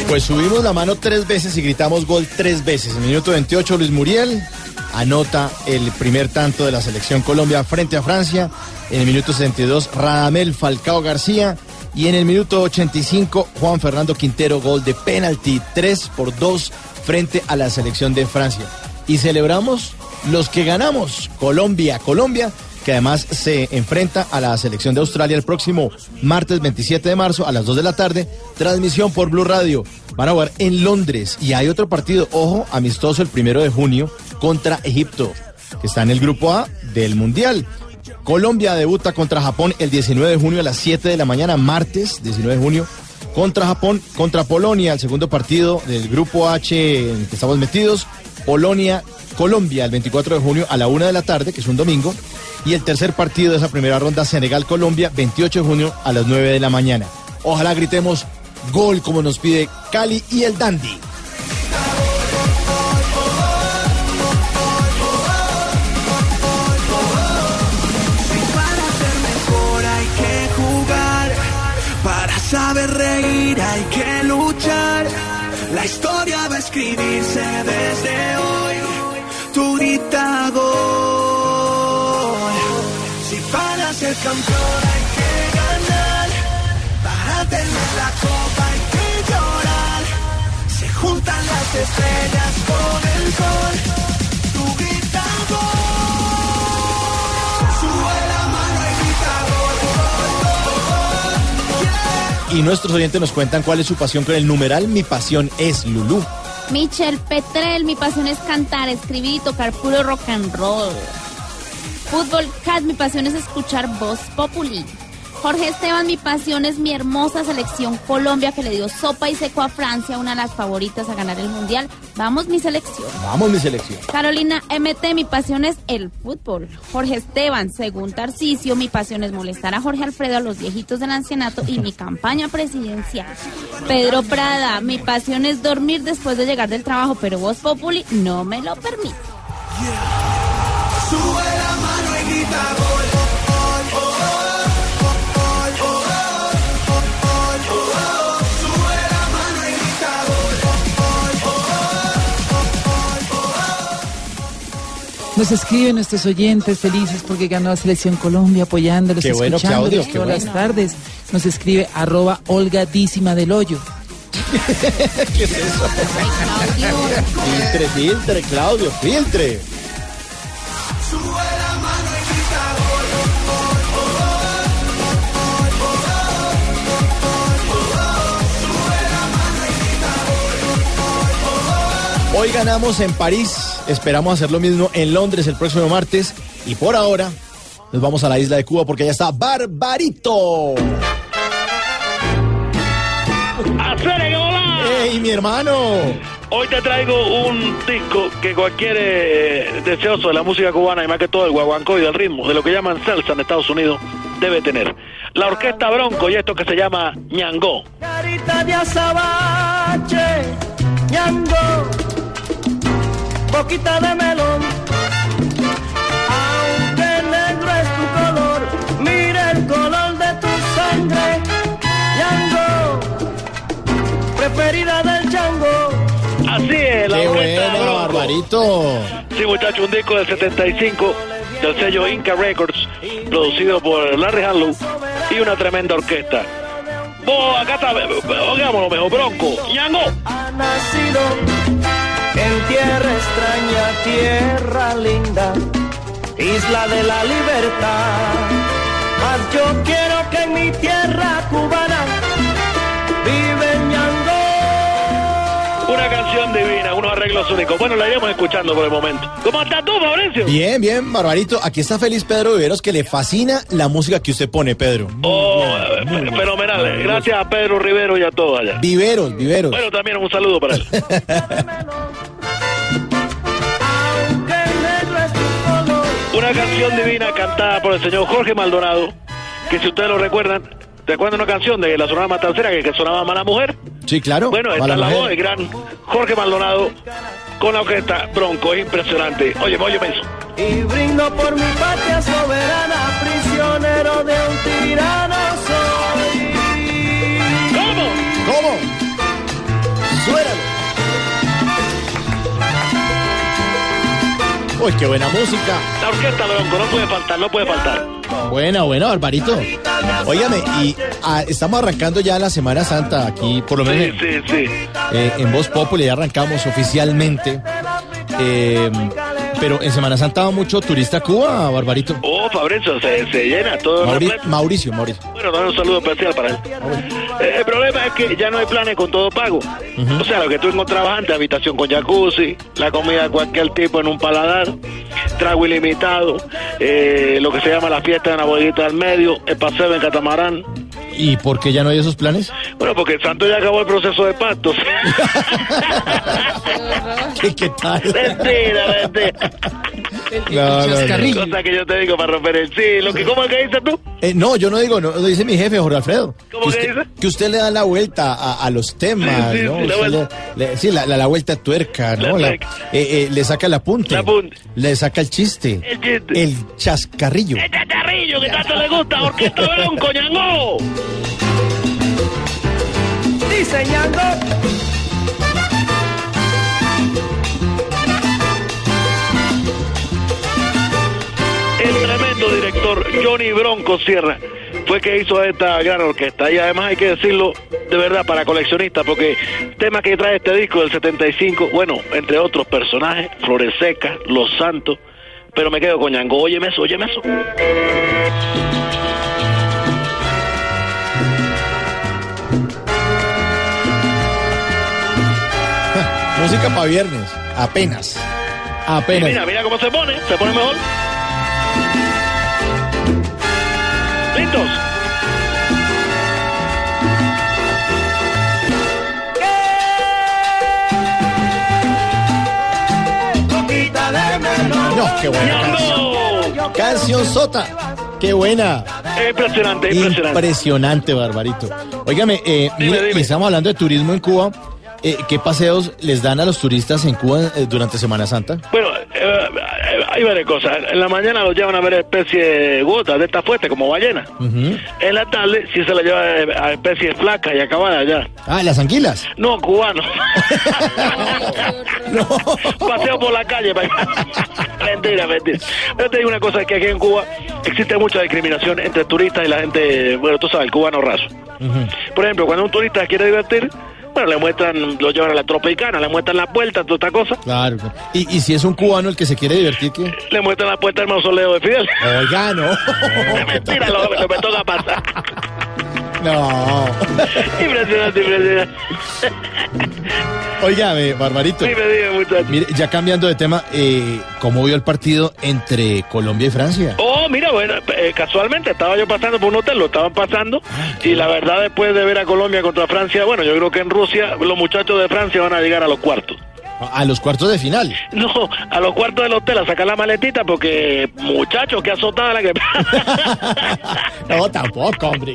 Pues subimos la mano tres veces y gritamos gol tres veces. En minuto 28, Luis Muriel anota el primer tanto de la selección Colombia frente a Francia. En el minuto 62, Radamel Falcao García. Y en el minuto 85, Juan Fernando Quintero, gol de penalti, 3 por 2 frente a la selección de Francia. Y celebramos los que ganamos, Colombia, Colombia, que además se enfrenta a la selección de Australia el próximo martes 27 de marzo a las 2 de la tarde, transmisión por Blue Radio. Van a jugar en Londres y hay otro partido, ojo, amistoso el primero de junio contra Egipto, que está en el grupo A del Mundial. Colombia debuta contra Japón el 19 de junio a las 7 de la mañana, martes 19 de junio, contra Japón, contra Polonia, el segundo partido del grupo H en el que estamos metidos. Polonia, Colombia el 24 de junio a la 1 de la tarde, que es un domingo. Y el tercer partido de esa primera ronda, Senegal-Colombia, 28 de junio a las 9 de la mañana. Ojalá gritemos gol como nos pide Cali y el Dandy. Saber reír hay que luchar. La historia va a escribirse desde hoy. Para ser campeón hay que ganar, para tener la copa hay que llorar. Se juntan las estrellas con el sol. Tu grita gol. Sube la mano y grita gol. Y nuestros oyentes nos cuentan cuál es su pasión con el numeral Mi pasión es Lulú. Michelle Petrel, mi pasión es cantar, escribir y tocar puro rock and roll. Fútbol Cat, mi pasión es escuchar Voz Populi. Jorge Esteban, mi pasión es mi hermosa selección Colombia que le dio sopa y seco a Francia, una de las favoritas a ganar el mundial. Vamos, mi selección. Vamos, mi selección. Carolina MT, mi pasión es el fútbol. Jorge Esteban, según Tarcisio, mi pasión es molestar a Jorge Alfredo, a los viejitos del ancianato y mi campaña presidencial. Pedro Prada, mi pasión es dormir después de llegar del trabajo, pero Voz Populi no me lo permite. Sube Nos escriben nuestros oyentes felices porque ganó la selección Colombia apoyándolos, Qué bueno, escuchándolos Claudio, qué todas bueno. las tardes. Nos escribe arroba holgadísima del hoyo. ¿Qué es eso? Filtre, filtre, Claudio, filtre. Hoy ganamos en París, esperamos hacer lo mismo en Londres el próximo martes y por ahora nos vamos a la isla de Cuba porque allá está Barbarito. ¡Ey, mi hermano! Hoy te traigo un disco que cualquier eh, deseoso de la música cubana y más que todo el guaguancó y del ritmo, de lo que llaman salsa en Estados Unidos, debe tener. La orquesta Bronco y esto que se llama Ñangó. Carita de azabache, ñango, boquita de melón. Aunque negro es tu color, mira el color de tu sangre. Yango, preferida del chango. Así es, la Qué bueno, Barbarito. Sí, muchacho, un disco del 75 del sello Inca Records, producido por Larry Harlow y una tremenda orquesta. Vos, acá está, oigámoslo mejor, Bronco. Yango. Ha nacido en tierra extraña, tierra linda, isla de la libertad. Mas yo quiero que en mi tierra cubana vive Ñango. Una canción divina, unos arreglos únicos. Bueno, la iremos escuchando por el momento. ¿Cómo estás tú, Mauricio? Bien, bien, Barbarito. Aquí está feliz Pedro Viveros, que le fascina la música que usted pone, Pedro. Oh, eh, fenomenal. Gracias a Pedro Rivero y a todos allá. Viveros, Viveros. Bueno, también un saludo para él. Una canción divina cantada por el señor Jorge Maldonado, que si ustedes lo recuerdan, ¿recuerdan una canción de la Sonora Matancera que, que sonaba Mala Mujer? Sí, claro. Bueno, esta es la voz del gran Jorge Maldonado con la orquesta Bronco, es impresionante. Oye, oye, eso. Y brindo por mi patria soberana, prisionero de un tirano soy. ¿Cómo? ¿Cómo? Suéralo. Uy, qué buena música. La orquesta Bronco, no puede faltar, no puede faltar. Buena, buena, Barbarito. Óigame, y ah, estamos arrancando ya la Semana Santa aquí, por lo menos Sí, sí, sí. eh, en Voz Populi, ya arrancamos oficialmente. Eh, pero en Semana Santa va mucho turista a Cuba, Barbarito. Oh, Fabrizio, se, se llena todo Mauri-. Mauricio, Mauricio. Bueno, también un saludo especial para él. Eh, el problema es que ya no hay planes con todo pago. O sea, lo que tú encontrabas antes, habitación con jacuzzi, la comida de cualquier tipo en un paladar, trago ilimitado, eh, lo que se llama la fiesta de la bodeguita del medio, el paseo en catamarán. ¿Y por qué ya no hay esos planes? Bueno, porque el santo ya acabó el proceso de pactos. ¿Qué, qué tal? mentira, mentira. No, no, no. Cosa que yo te digo para romper el sí. Lo que, ¿Cómo es que dices tú? Eh, no, yo no digo, no, lo dice mi jefe, Jorge Alfredo. ¿Cómo que dice? que usted le da la vuelta a, a los temas, Sí, sí, ¿no? sí, la Usted vuelta. le- le- sí, la, la- la vuelta tuerca, ¿no? La La- eh, eh, le saca el apunte. Le saca el chiste. El chiste. El chascarrillo. ¡El chacharrillo que tanto le gusta! ¡Orquesta Bronco, Ñango! Diseñando. Director Johnny Bronco Sierra fue que hizo esta gran orquesta. Y además hay que decirlo de verdad para coleccionistas, porque el tema que trae este disco del 75, bueno, entre otros personajes, Flores Secas, Los Santos, pero me quedo con Ñango. Óyeme eso, óyeme eso. Música para viernes. Apenas. Y Apenas. mira, mira cómo se pone, se pone mejor. No, qué buena canción. Canción Sota. Qué buena. Impresionante, impresionante. Impresionante, Barbarito. Óigame, eh, mire, estamos hablando de turismo en Cuba. Eh, ¿Qué paseos les dan a los turistas en Cuba eh, durante Semana Santa? Bueno, hay varias cosas. En la mañana los llevan a ver especie de gotas de esta fuerte, como ballena. En la tarde sí se la lleva a especies flacas y acabadas ya. Ah, las anguilas. No, cubano. Paseo por la calle. pa- mentira, mentira. Pero te digo una cosa, que aquí en Cuba existe mucha discriminación entre turistas y la gente, bueno, tú sabes, el cubano raso. Por ejemplo, cuando un turista quiere divertir, le muestran, lo llevan a la tropicana, le muestran la puerta, toda esta cosa, Claro. Y, y si es un cubano el que se quiere divertir, ¿qué? le muestran la puerta del mausoleo de Fidel. Oiga, no. Mentira, lo, lo me toca pasar. No. Impresionante, impresionante. Óigame, Barbarito. Sí, me muchacho. Mire, ya cambiando de tema, eh, ¿cómo vio el partido entre Colombia y Francia? Oh, mira, bueno, eh, casualmente estaba yo pasando por un hotel, lo estaban pasando, y la verdad después de ver a Colombia contra Francia, bueno, yo creo que en Rusia los muchachos de Francia van a llegar a los cuartos. A los cuartos de final. No, a los cuartos del hotel a sacar la maletita porque, muchachos, qué azotada la que... No, tampoco, hombre.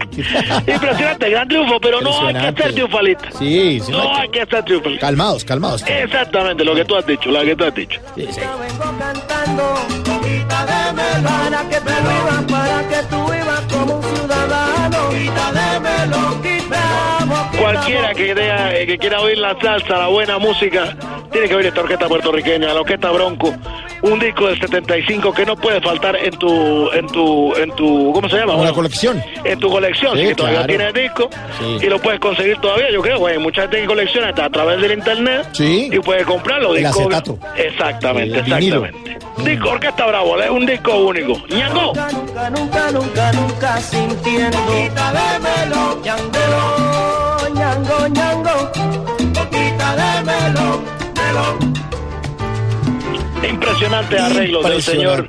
Impresionante, gran triunfo, pero no hay que ser triunfalista. Sí, sí. No hay que ser triunfalista. Calmados, calmados. Exactamente, lo que tú has dicho, lo que tú has dicho. Quita de Para que tú vivas, para que tú vivas como un ciudadano. Quita de melón, quita Cualquiera que, eh, que quiera oír la salsa, la buena música, tiene que oír esta orquesta puertorriqueña, la orquesta Bronco. Un disco del 75 que no puede faltar en tu, en tu, en tu, ¿cómo se llama? Una Bueno, colección. en tu colección, Sí, si que todavía claro. tienes el disco Sí. y lo puedes conseguir todavía, yo creo, güey. Mucha gente que colecciona hasta a través del internet Sí. y puede comprarlo. El disco- acetato. Exactamente, El exactamente. Disco Orquesta Bravo, es un disco único. ¡Ñango! Nunca, nunca, nunca, nunca sintiendo. Boquita de melón, ñango, ñango. Boquita de melón, melón. Impresionante arreglo del señor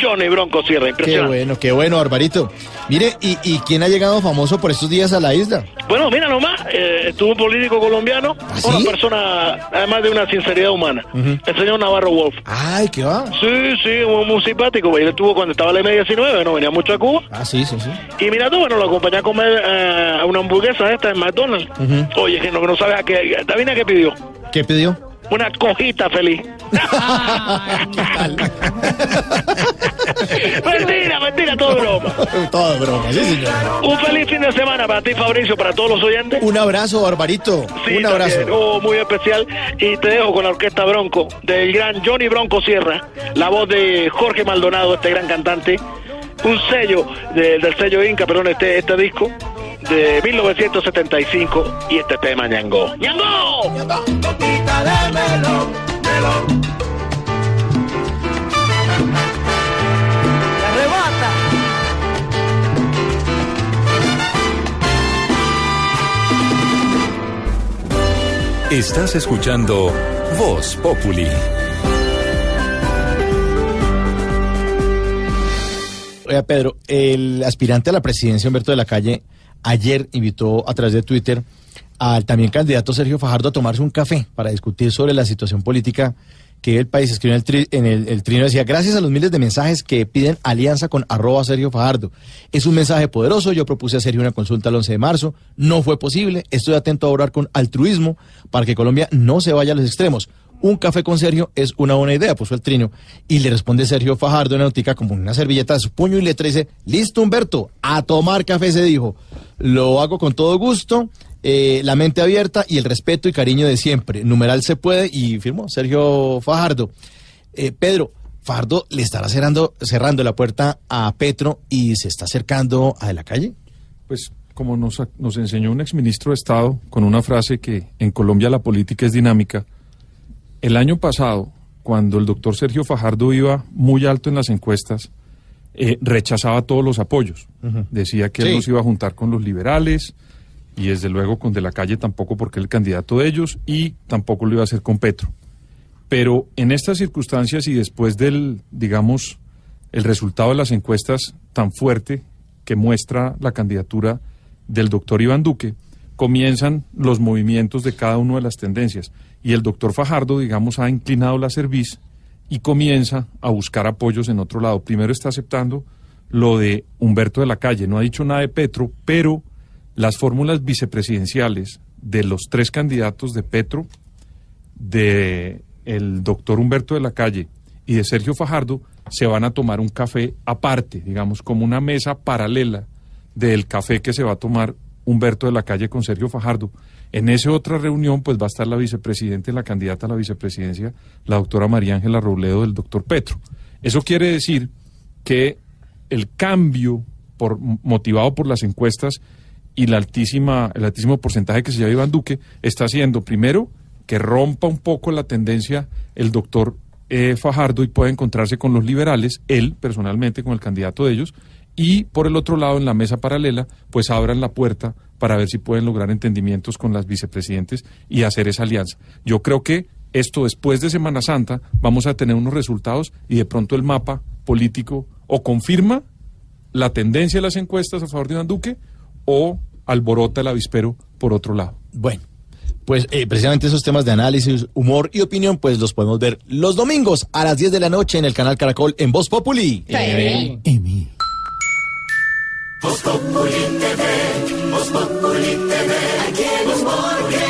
Johnny Bronco Sierra. Qué bueno, qué bueno, Barbarito. Mire, ¿y, ¿y quién ha llegado famoso por estos días a la isla? Bueno, mira nomás, eh, estuvo un político colombiano, ¿Ah, una persona, además de una sinceridad humana, el señor Navarro Wolf. Ay, ¿qué va? Sí, sí, muy, muy simpático. güey. Él estuvo cuando estaba la M19, no venía mucho a Cuba. Ah, sí, sí, sí. Y mira tú, bueno, lo acompañé a comer eh, a una hamburguesa esta en McDonald's. Oye, que no, que no sabes a qué. ¿Adivina qué pidió? ¿Qué pidió? Una cojita feliz. mentira, mentira, todo broma. Todo broma, sí, señor. Un feliz fin de semana para ti, Fabricio, para todos los oyentes. Un abrazo, Barbarito. Sí, Un abrazo. Oh, muy especial. Y te dejo con la orquesta Bronco, del gran Johnny Bronco Sierra, la voz de Jorge Maldonado, este gran cantante. Un sello de- del sello Inca, perdón, este, este disco de 1975 y este tema Ñango. ¡Ñango! Boquita Estás escuchando Voz Populi. Oiga, Pedro, el aspirante a la presidencia, Humberto de la Calle, ayer invitó a través de Twitter al también candidato Sergio Fajardo a tomarse un café para discutir sobre la situación política que el país escribió en el, en el, trino. Decía, gracias a los miles de mensajes que piden alianza con arroba Sergio Fajardo. Es un mensaje poderoso. Yo propuse a Sergio una consulta el 11 de marzo. No fue posible. Estoy atento a orar con altruismo para que Colombia no se vaya a los extremos. Un café con Sergio es una buena idea, puso el trino. Y le responde Sergio Fajardo en Nautica como una servilleta de su puño y letra dice, listo Humberto, a tomar café se dijo. Lo hago con todo gusto, eh, la mente abierta y el respeto y cariño de siempre. Numeral se puede y firmó Sergio Fajardo. Eh, Pedro, Fajardo le estará cerrando, cerrando la puerta a Petro y se está acercando a de la calle. Pues como nos, nos enseñó un exministro de Estado con una frase que en Colombia la política es dinámica, el año pasado, cuando el doctor Sergio Fajardo iba muy alto en las encuestas, eh, rechazaba todos los apoyos. Decía que Sí. él no se iba a juntar con los liberales y desde luego con De la Calle tampoco porque es el candidato de ellos y tampoco lo iba a hacer con Petro. Pero en estas circunstancias y después del, digamos, el resultado de las encuestas tan fuerte que muestra la candidatura del doctor Iván Duque, comienzan los movimientos de cada una de las tendencias. Y el doctor Fajardo, digamos, ha inclinado la cerviz y comienza a buscar apoyos en otro lado. Primero está aceptando lo de Humberto de la Calle, no ha dicho nada de Petro, pero las fórmulas vicepresidenciales de los tres candidatos de Petro, de el doctor Humberto de la Calle y de Sergio Fajardo se van a tomar un café aparte, digamos, como una mesa paralela del café que se va a tomar Humberto de la Calle con Sergio Fajardo. En esa otra reunión, pues va a estar la vicepresidenta y la candidata a la vicepresidencia, la doctora María Ángela Robledo del doctor Petro. Eso quiere decir que el cambio por, motivado por las encuestas y el altísimo porcentaje que se lleva Iván Duque está haciendo, primero, que rompa un poco la tendencia el doctor eh, Fajardo y pueda encontrarse con los liberales, él personalmente con el candidato de ellos, y por el otro lado, en la mesa paralela, pues abran la puerta para ver si pueden lograr entendimientos con las vicepresidentes y hacer esa alianza. Yo creo que esto después de Semana Santa vamos a tener unos resultados y de pronto el mapa político o confirma la tendencia de las encuestas a favor de Iván Duque o alborota el avispero por otro lado. Bueno, pues eh, precisamente esos temas de análisis, humor y opinión, pues los podemos ver los domingos a las 10 de la noche en el canal Caracol en Voz Populi. TV. Voz Populi TV, Voz Populi TV, aquí humor crea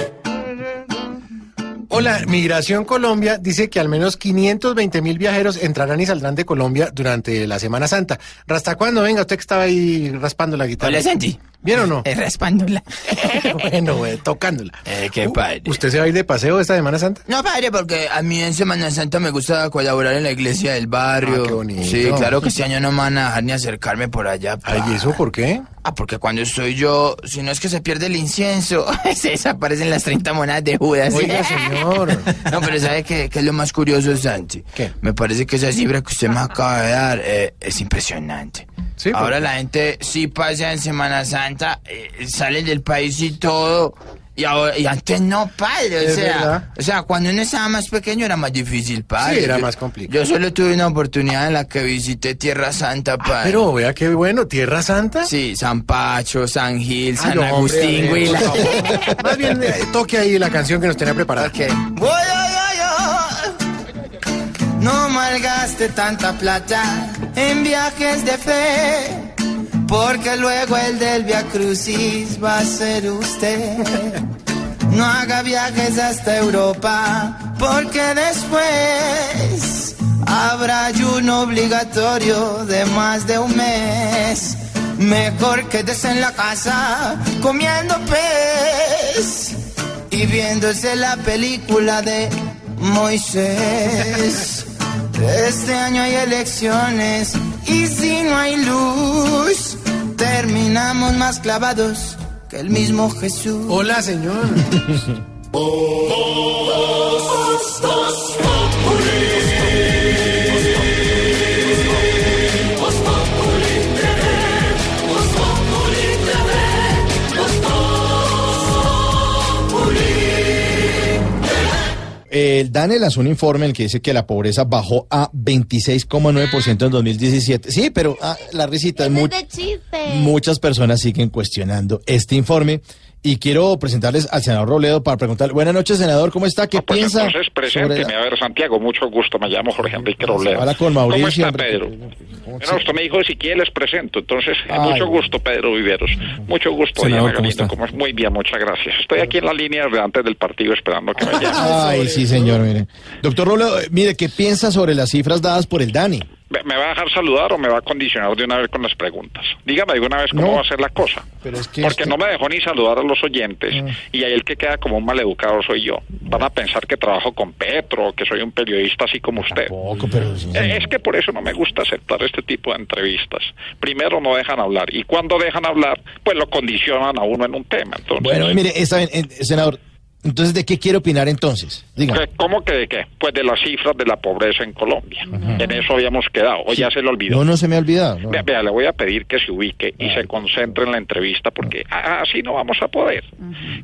Hola, Migración Colombia dice que al menos 520 mil viajeros entrarán y saldrán de Colombia durante la Semana Santa. ¿Hasta cuándo? Venga, usted que estaba ahí raspando la guitarra. Hola, Santi. ¿Bien o no? Eh, raspándola. bueno, güey, tocándola. Eh, qué padre. ¿Usted se va a ir de paseo esta Semana Santa? No, padre, porque a mí en Semana Santa me gusta colaborar en la iglesia del barrio. Ah, qué bonito. Sí, claro que este año no me van a dejar ni acercarme por allá. Ay, ¿y eso por qué? Ah, porque cuando estoy yo, si no es que se pierde el incienso, se desaparecen las 30 monedas de Judas. Oiga, señor. No, pero ¿sabe qué, qué es lo más curioso, Santi? ¿Qué? Me parece que esa cifra que usted me acaba de dar eh, es impresionante. Sí, ¿por Ahora la gente sí pasa en Semana Santa, eh, sale del país y todo. Y, ahora, y antes no, padre, o Es sea, o sea, cuando uno estaba más pequeño era más difícil, padre. Sí, era Yo- más complicado. Yo solo tuve una oportunidad en la que visité Tierra Santa, padre. Pero vea qué bueno, Tierra Santa. Sí, San Pacho, San Gil, San Ay, no, hombre, Agustín, hombre, Huila. Más bien, eh, toque ahí la canción que nos tenía preparada. Ok. Voy, ay, ay. No malgaste tanta plata en viajes de fe, porque luego el del Via Crucis va a ser usted. No haga viajes hasta Europa, porque después habrá ayuno obligatorio de más de un mes. Mejor quédese en la casa comiendo pez y viéndose la película de Moisés. Este año hay elecciones y si no hay luz, terminamos más clavados que el mismo Jesús. Hola, señor. El DANE lanzó un informe en el que dice que la pobreza bajó a 26,9% en 2017. Sí, pero ah, la risita es chiste. muchas personas siguen cuestionando este informe. Y quiero presentarles al senador Robledo para preguntarle, buenas noches, senador, ¿cómo está? ¿Qué piensa? Ah, pues Entonces, presénteme. sobre A ver, Santiago, mucho gusto. Me llamo Jorge Enrique Robledo. Habla con Mauricio, ¿Cómo está. Pedro? Bueno, usted me dijo si quiere les presento. Entonces, eh, Ay. mucho gusto, Pedro Viveros. Mucho gusto, Senador, Diana ¿cómo está? ¿Cómo es? Muy bien, muchas gracias. Estoy aquí en la línea delante del partido esperando que me llamen. Ay, sí, señor, mire. Doctor Robledo, eh, mire, ¿qué piensa sobre las cifras dadas por el DANE? ¿Me va a dejar saludar o me va a condicionar de una vez con las preguntas? Dígame de una vez cómo No. va a ser la cosa. Pero es que Porque esto- no me dejó ni saludar a los oyentes y ahí el que queda como un maleducado soy yo. Van a pensar que trabajo con Petro, que soy un periodista así como usted. Pero Eh. Es que por eso no me gusta aceptar este tipo de entrevistas. Primero no dejan hablar y cuando dejan hablar, pues lo condicionan a uno en un tema. Entonces, Bueno, mire, está bien, eh, senador, entonces, ¿de qué quiere opinar entonces? Dígame. ¿qué- ¿cómo que de qué? Pues de las cifras de la pobreza en Colombia. En eso habíamos quedado. O ya se lo olvidó. No, no se me ha olvidado. no. Vea, vea, le voy a pedir que se ubique y se concentre en la entrevista porque así no vamos a poder.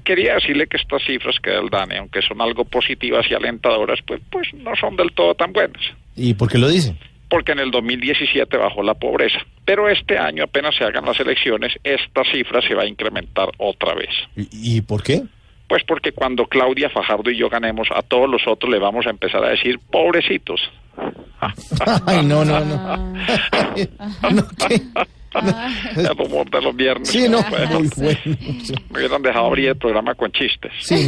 Quería decirle que estas cifras que da el DANE, aunque son algo positivas y alentadoras, pues, pues no son del todo tan buenas. ¿Y por qué lo dice? Porque en el 2017 bajó la pobreza. Pero este año, apenas se hagan las elecciones, esta cifra se va a incrementar otra vez. ¿Y, y por qué? Pues porque cuando Claudia Fajardo y yo ganemos, a todos los otros le vamos a empezar a decir pobrecitos. Ay, no, no, no. no, ¿qué? El humor de los viernes. Sí, no, muy bueno. Me hubieran dejado abrir el programa con chistes. Sí,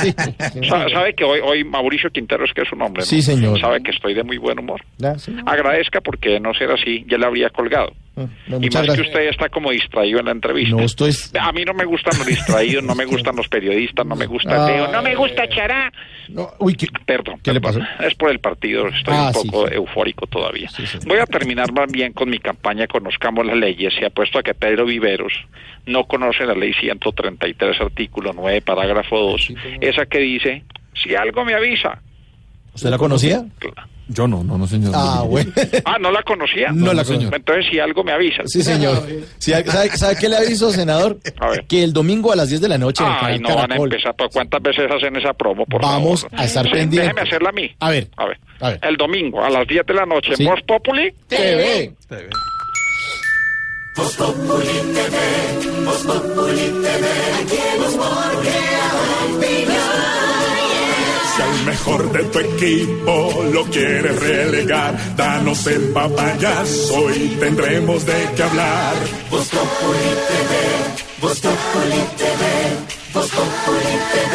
sí. Sa- ¿Sabe que hoy, hoy Mauricio Quintero es que es su nombre? ¿no? Sí, señor. Sabe que estoy de muy buen humor. Ya, sí. Agradezca porque no ser así, ya le habría colgado. No, y más que gracias. usted está como distraído en la entrevista. No estoy. A mí no me gustan los distraídos, no me gustan los periodistas, no me gusta Ah. Leo, no me gusta Chará. No, uy, ¿qué, Perdón. ¿qué le pasó? perdón. Es por el partido, estoy Ah, un poco sí. eufórico todavía. Voy a terminar más bien con mi campaña Conozcamos las leyes. Se ha puesto a que Pedro Viveros no conoce la ley 133, artículo 9, parágrafo 2, esa que dice, si algo me avisa. ¿Usted la conocía? Yo no, no, no, señor. Ah, bueno. Ah, ¿no la conocía? No la conozco. Entonces, si algo me avisa. Sí, señor. Sí, ¿sabe, sabe qué le aviso, senador? A ver. Que el domingo a las 10 de la noche Ay, no van a Caracol empezar. ¿Pero ¿Cuántas veces hacen esa promo, por vamos favor? a estar Sí, pendientes. Déjeme hacerla a mí. A ver, A ver. a ver. El domingo a las 10 de la noche, Sí. Voz Populi. TV. TV, Si al mejor de tu equipo lo quieres relegar. Danos el papayazo y tendremos de qué hablar. Voz Populi TV, Voz Populi TV, Voz Populi TV,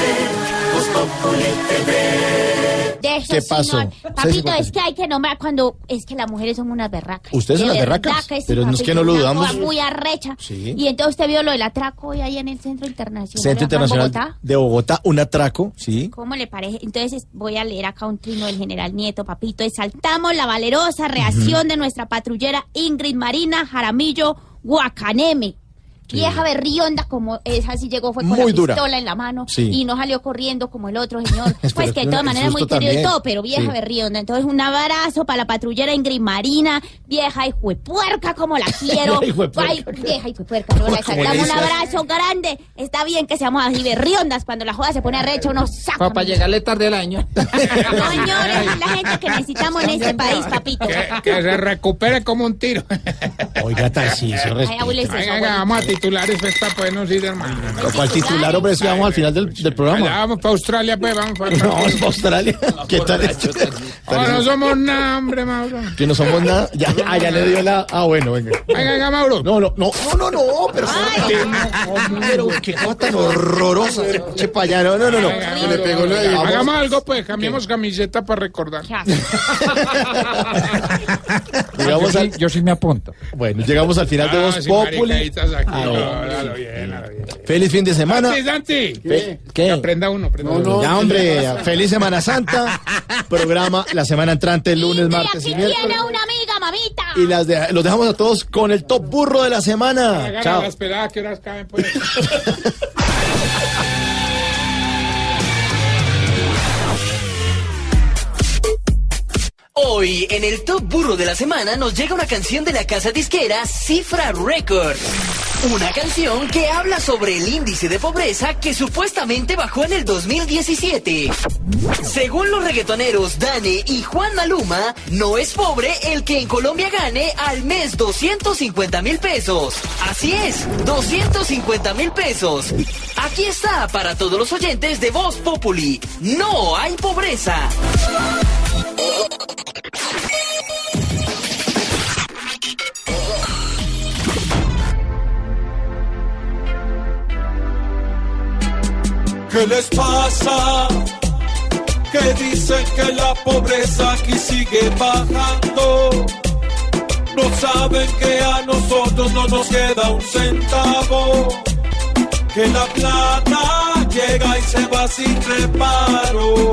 Voz Populi TV. De ¿Qué pasó? Papito, es que hay que nombrar cuando es que las mujeres son unas berracas. ¿Ustedes son las berracas? Pero no es que no lo dudamos. muy arrecha. Sí. Y entonces usted vio lo del atraco hoy ahí en el Centro Internacional. Centro Internacional Bogotá. de Bogotá, un atraco, sí. ¿Cómo le parece? Entonces voy a leer acá un trino del general Nieto, papito. Exaltamos la valerosa reacción de nuestra patrullera Ingrid Marina Jaramillo Guacaneme. Vieja berrionda como esa, sí llegó, fue con Muy la dura. pistola en la mano Sí. y no salió corriendo como el otro señor. pues que de todas maneras muy querido y todo, pero vieja Sí. berrionda. Entonces un abrazo para la patrullera Ingrid Marina, vieja y puerca como la quiero. Vieja hijuepuerca. Ay, vieja y puerca, no, exaltamos le un abrazo grande. Está bien que seamos así berriondas cuando la joda se pone arrecha, uno saca. Para llegarle tarde al año. No, señores, es la gente que necesitamos en este país, papito. Que, que se recupere como un tiro. Oiga, Tarcisio, Ay, titulares esta pues no sirve hermano. ¿Cuál titular, hombre? Es que vamos al final del, del Allá programa. vamos para Australia, pues vamos para. No, vamos a Australia. ¿Qué tal? esto? No somos nada, hombre, Mauro. Que no somos nada. Ya, ah, ya le dio la. Ah, bueno, venga. Venga, venga, Mauro. No, no, no, no, no, no, pero. Pero qué cosa tan horrorosa. Che, pa' allá. No, no, no, no. Se le pegó lo de. Hagamos algo, pues, cambiemos camiseta para recordar. Llegamos yo, al- sí, yo sí me apunto. Bueno, llegamos al final de Ah, Voz sí, Populi. No, bien. Feliz fin de semana. Santi, Santi. ¿Qué? ¿Qué? Aprenda uno, aprenda uno. Ya, hombre, feliz Semana Santa. Programa la semana entrante, lunes, martes y Aquí miércoles. tiene una amiga, mamita. Y las de- los dejamos a todos con el top burro de la semana. Hagan Chao. las peladas que horas caben, pues. Hoy, en el Top Burro de la Semana, nos llega una canción de la casa disquera Cifra Record. Una canción que habla sobre el índice de pobreza que supuestamente bajó en el 2017. Según los reggaetoneros Dane y Juan Maluma, no es pobre el que en Colombia gane al mes 250 mil pesos. Así es, 250 mil pesos. Aquí está para todos los oyentes de Voz Populi. No hay pobreza. ¿Qué les pasa? Que dicen que la pobreza aquí sigue bajando. No saben que a nosotros no nos queda un centavo. Que la plata llega y se va sin reparo.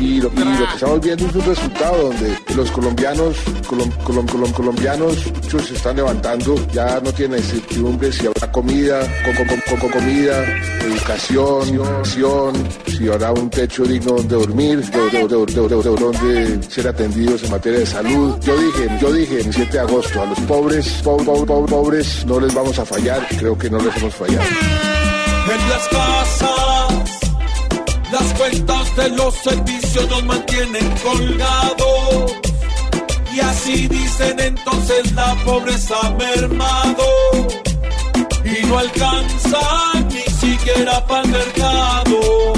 Y lo, que estamos viendo es un resultado donde los colombianos, colom- colom- colom- colombianos, muchos se están levantando, ya no tienen incertidumbre si habrá comida, co- co- co- co- comida, educación, educación, si habrá un techo digno donde dormir, de- de- donde ser atendidos en materia de salud. Yo dije, yo dije el 7 de agosto, a los pobres, po- po- po- pobres, no les vamos a fallar, creo que no les hemos fallado. En las casas, las cuentas de los servicios nos mantienen colgados. Y así dicen entonces la pobreza mermado. Y no alcanza ni siquiera para el mercado.